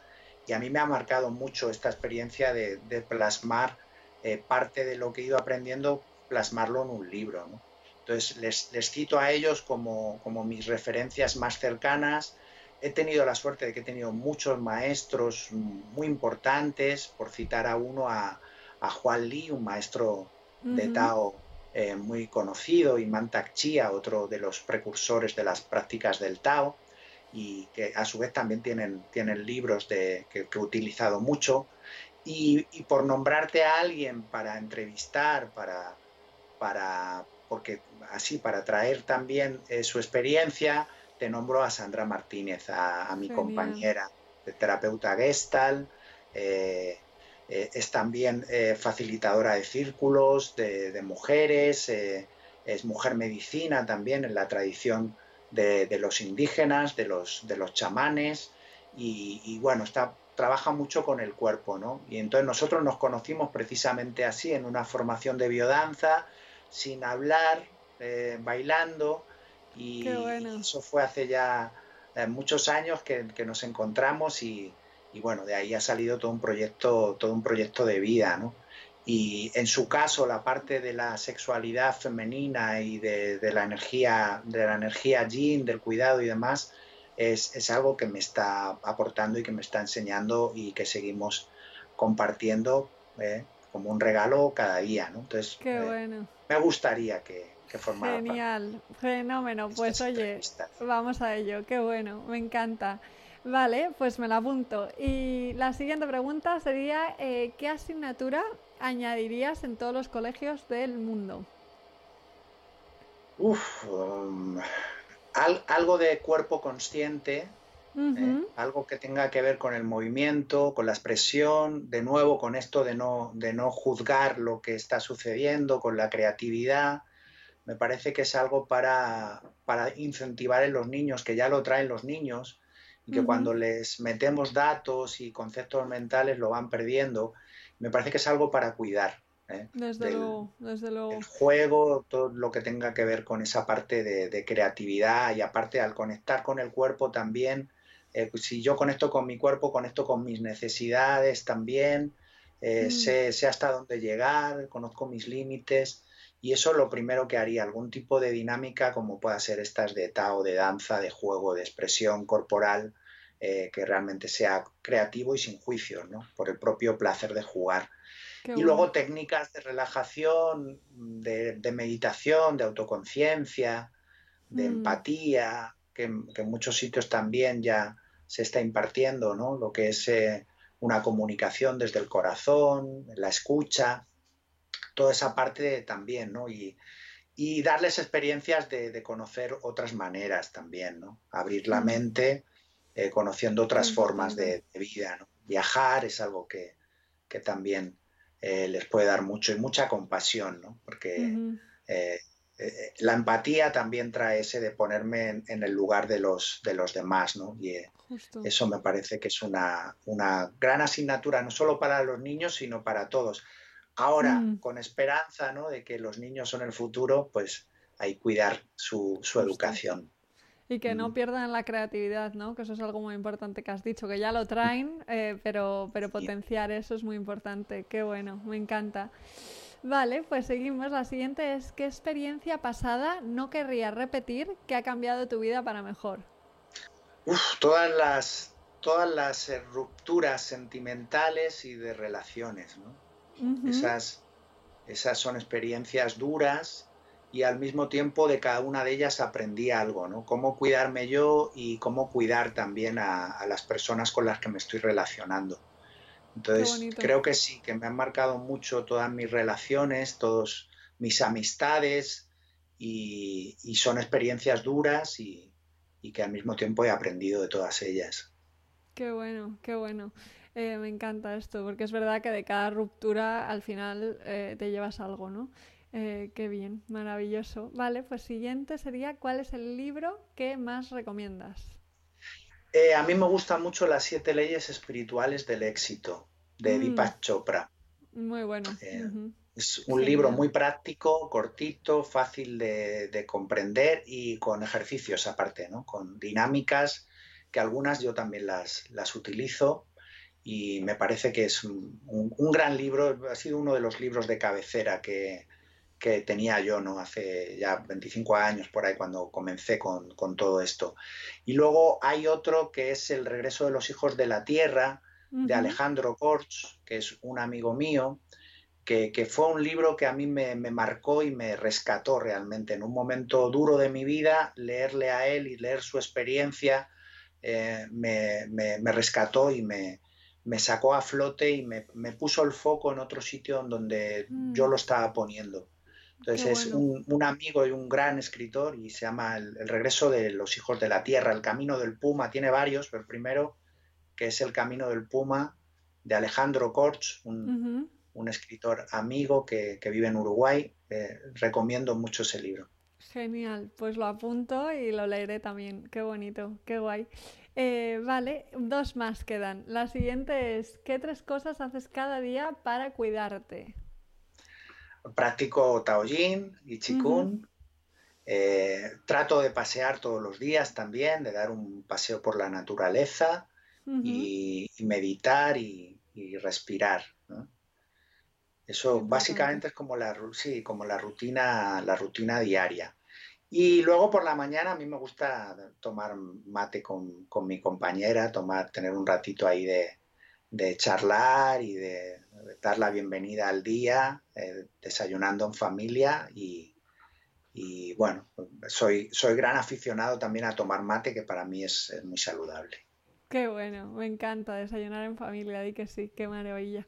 y a mí me ha marcado mucho esta experiencia de, plasmar eh, parte de lo que he ido aprendiendo, plasmarlo en un libro. Entonces les, cito a ellos como, mis referencias más cercanas. He tenido la suerte de que he tenido muchos maestros muy importantes, por citar a uno, a, Juan Li, un maestro de Tao eh, muy conocido, y Mantak Chia, otro de los precursores de las prácticas del Tao y que a su vez también tienen, tienen libros de, que, he utilizado mucho. Y, por nombrarte a alguien para entrevistar, para, para, porque así, para traer también eh, su experiencia, te nombro a Sandra Martínez, a, mi compañera de terapeuta Gestal. Eh, eh, es también facilitadora de círculos de, de mujeres, es mujer medicina también en la tradición de, los indígenas, de los, de los chamanes, y, bueno, está, trabaja mucho con el cuerpo, ¿no? Y entonces nosotros nos conocimos precisamente así, en una formación de biodanza, sin hablar, eh, bailando, y, eso fue hace ya eh, muchos años que, nos encontramos y, y, bueno, de ahí ha salido todo un proyecto, todo un proyecto de vida, ¿no? Y en su caso, la parte de la sexualidad femenina y de, la energía, de la energía yin, del cuidado y demás, es, algo que me está aportando y que me está enseñando y que seguimos compartiendo ¿eh? como un regalo cada día. ¿no? Entonces, Qué eh, bueno. Me gustaría que, que formara Genial, fenómeno. Pues oye, vamos a ello. Qué bueno, me encanta. Vale, pues me la apunto. Y la siguiente pregunta sería, eh, ¿qué asignatura añadirías en todos los colegios del mundo? Uf, um, algo de cuerpo consciente, ¿eh? algo que tenga que ver con el movimiento, con la expresión, de nuevo con esto de no, de no juzgar lo que está sucediendo, con la creatividad. Me parece que es algo para, para incentivar en los niños, que ya lo traen los niños, y que cuando les metemos datos y conceptos mentales lo van perdiendo me parece que es algo para cuidar. ¿eh? Desde, luego, desde luego. El juego, todo lo que tenga que ver con esa parte de, creatividad y aparte al conectar con el cuerpo también, eh, si yo conecto con mi cuerpo, conecto con mis necesidades también, eh, mm. sé, sé, hasta dónde llegar, conozco mis límites y eso es lo primero que haría, algún tipo de dinámica como pueda ser estas de Tao, de danza, de juego, de expresión corporal, eh, que realmente sea creativo y sin juicios, ¿no? por el propio placer de jugar. y luego técnicas de relajación, de, meditación, de autoconciencia, de mm. empatía, que, en muchos sitios también ya se está impartiendo, ¿no? lo que es eh, una comunicación desde el corazón, la escucha, toda esa parte también, ¿no? Y, darles experiencias de, conocer otras maneras también, ¿no? Abrir la mm. mente eh, conociendo otras formas de, vida. Viajar es algo que, también eh, les puede dar mucho y mucha compasión, ¿no? porque eh, la empatía también trae ese de ponerme en, el lugar de los, de los demás, ¿no? y eso me parece que es una, gran asignatura, no solo para los niños, sino para todos. Ahora, mm. con esperanza ¿no? de que los niños son el futuro, pues hay que cuidar su, su educación. Y que no mm. pierdan la creatividad, ¿no? Que eso es algo muy importante que has dicho, que ya lo traen, eh, pero, pero potenciar eso es muy importante. Qué bueno, me encanta. Vale, pues seguimos. La siguiente es, ¿qué experiencia pasada no querrías repetir que ha cambiado tu vida para mejor? Uf, todas las, todas las rupturas sentimentales y de relaciones, ¿no? esas, esas son experiencias duras y al mismo tiempo de cada una de ellas aprendí algo, ¿no? Cómo cuidarme yo y cómo cuidar también a, las personas con las que me estoy relacionando. Entonces, creo que sí, que me han marcado mucho todas mis relaciones, todos mis amistades y, son experiencias duras y, que al mismo tiempo he aprendido de todas ellas. Qué bueno, qué bueno. Eh, me encanta esto, porque es verdad que de cada ruptura al final eh, te llevas algo, ¿no? Eh, qué bien, maravilloso. Vale, pues siguiente sería, ¿cuál es el libro que más recomiendas? a mí me gustan mucho las siete leyes espirituales del éxito, de mm. Deepak Chopra. Muy bueno. Es un libro muy práctico, cortito, fácil de, comprender y con ejercicios aparte, ¿no? con dinámicas que algunas yo también las, las utilizo y me parece que es un, gran libro, ha sido uno de los libros de cabecera que, que tenía yo ¿no? hace ya 25 años por ahí cuando comencé con, con, todo esto. Y luego hay otro que es El regreso de los hijos de la tierra de Alejandro Korch, que es un amigo mío que, fue un libro que a mí me, marcó y me rescató realmente. En un momento duro de mi vida, leerle a él y leer su experiencia eh, me, rescató y me, sacó a flote y me, puso el foco en otro sitio en donde yo mm. lo estaba poniendo. Entonces es un, amigo y un gran escritor y se llama el, regreso de los hijos de la tierra, El camino del puma. Tiene varios, pero el primero que es El camino del puma de Alejandro Korch, un, un escritor amigo que, vive en Uruguay. Eh, recomiendo mucho ese libro. Genial, pues lo apunto y lo leeré también. Qué bonito, qué guay. Eh, vale, dos más quedan. La siguiente es, ¿qué tres cosas haces cada día para cuidarte? Practico Taoyin y Qigong. Eh, trato de pasear todos los días también, de dar un paseo por la naturaleza y, meditar y, y respirar. Eso básicamente es como la, sí, como la, rutina, la rutina diaria. Y luego por la mañana a mí me gusta tomar mate con, mi compañera, tomar, tener un ratito ahí de, charlar y de, dar la bienvenida al día, eh, desayunando en familia y, bueno, soy, soy gran aficionado también a tomar mate, que para mí es, es muy saludable. Qué bueno, me encanta desayunar en familia, di que sí, qué maravilla.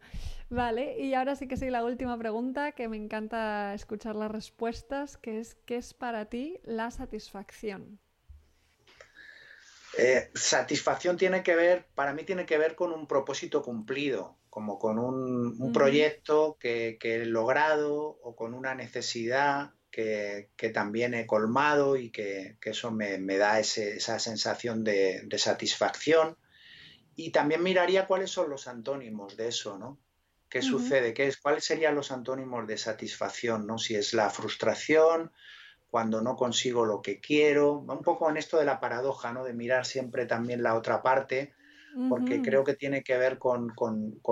Vale, y ahora sí que sí, la última pregunta, que me encanta escuchar las respuestas, que es, ¿qué es para ti la satisfacción? Eh, satisfacción tiene que ver, para mí tiene que ver con un propósito cumplido, como con un, proyecto que, he logrado o con una necesidad que, también he colmado y que, eso me, da esa sensación de, satisfacción. Y también miraría cuáles son los antónimos de eso, ¿no? ¿Qué sucede? ¿Qué es, ¿Cuáles serían los antónimos de satisfacción? ¿no? Si es la frustración, cuando no consigo lo que quiero, un poco en esto de la paradoja, ¿no? de mirar siempre también la otra parte, porque creo que tiene que ver con,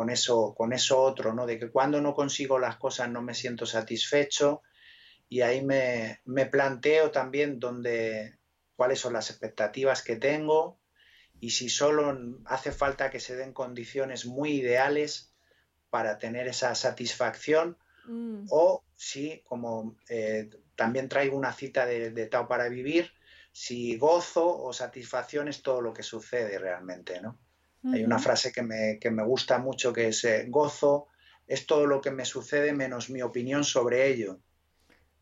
eso, con eso otro, ¿no? de que cuando no consigo las cosas no me siento satisfecho, y ahí me, planteo también dónde, cuáles son las expectativas que tengo y si solo hace falta que se den condiciones muy ideales para tener esa satisfacción mm. o si, como eh, también traigo una cita de, Tao para vivir, si gozo o satisfacción es todo lo que sucede realmente, ¿no? Hay una frase que me, gusta mucho que es eh, gozo es todo lo que me sucede menos mi opinión sobre ello.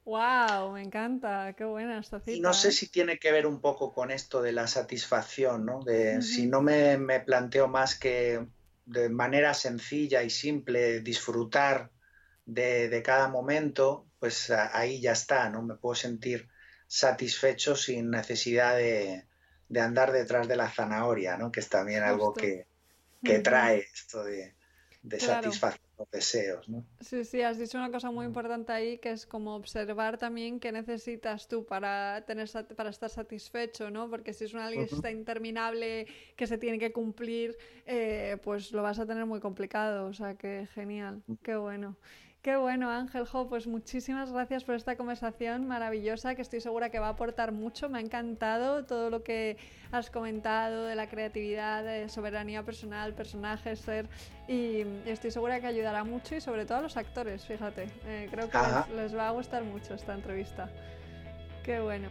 ¡Wow! Me encanta, qué buena esta cita. Y no sé ¿eh? si tiene que ver un poco con esto de la satisfacción, ¿no? De si no me, planteo más que de manera sencilla y simple disfrutar de, cada momento, pues ahí ya está, ¿no? Me puedo sentir satisfecho sin necesidad de, andar detrás de la zanahoria, ¿no? Que es también algo que, trae esto de, de satisfacción los deseos, ¿no? Sí, sí, has dicho una cosa muy importante ahí que es como observar también qué necesitas tú para tener para estar satisfecho, ¿no? Porque si es una lista interminable que se tiene que cumplir, eh, pues lo vas a tener muy complicado. O sea, que genial, qué bueno. Qué bueno, Ángel Jo, pues muchísimas gracias por esta conversación maravillosa que estoy segura que va a aportar mucho. Me ha encantado todo lo que has comentado de la creatividad, de soberanía personal, personajes, ser y estoy segura que ayudará mucho y sobre todo a los actores, fíjate. Eh, creo que les, va a gustar mucho esta entrevista. Qué bueno.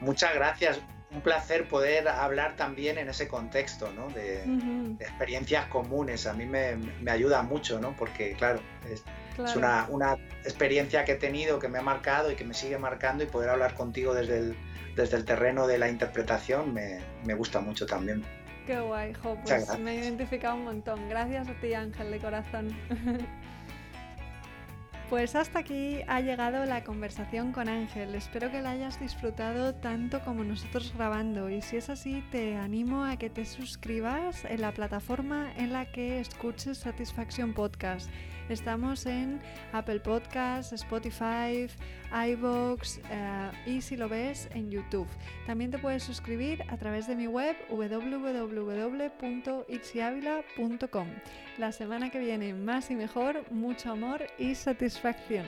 Muchas gracias. Un placer poder hablar también en ese contexto, ¿no? De, experiencias comunes. A mí me, ayuda mucho, ¿no? Porque, claro, es, Es una, una, experiencia que he tenido, que me ha marcado y que me sigue marcando y poder hablar contigo desde el, desde el terreno de la interpretación me, me gusta mucho también. Qué guay, jo, pues me he identificado un montón. Gracias a ti, Ángel, de corazón. Pues hasta aquí ha llegado la conversación con Ángel. Espero que la hayas disfrutado tanto como nosotros grabando y si es así te animo a que te suscribas en la plataforma en la que escuches Satisfaction Podcast. Estamos en Apple Podcasts, Spotify, iBox eh, y si lo ves en YouTube. También te puedes suscribir a través de mi web www.itziavila.com. La semana que viene más y mejor, mucho amor y satisfacción.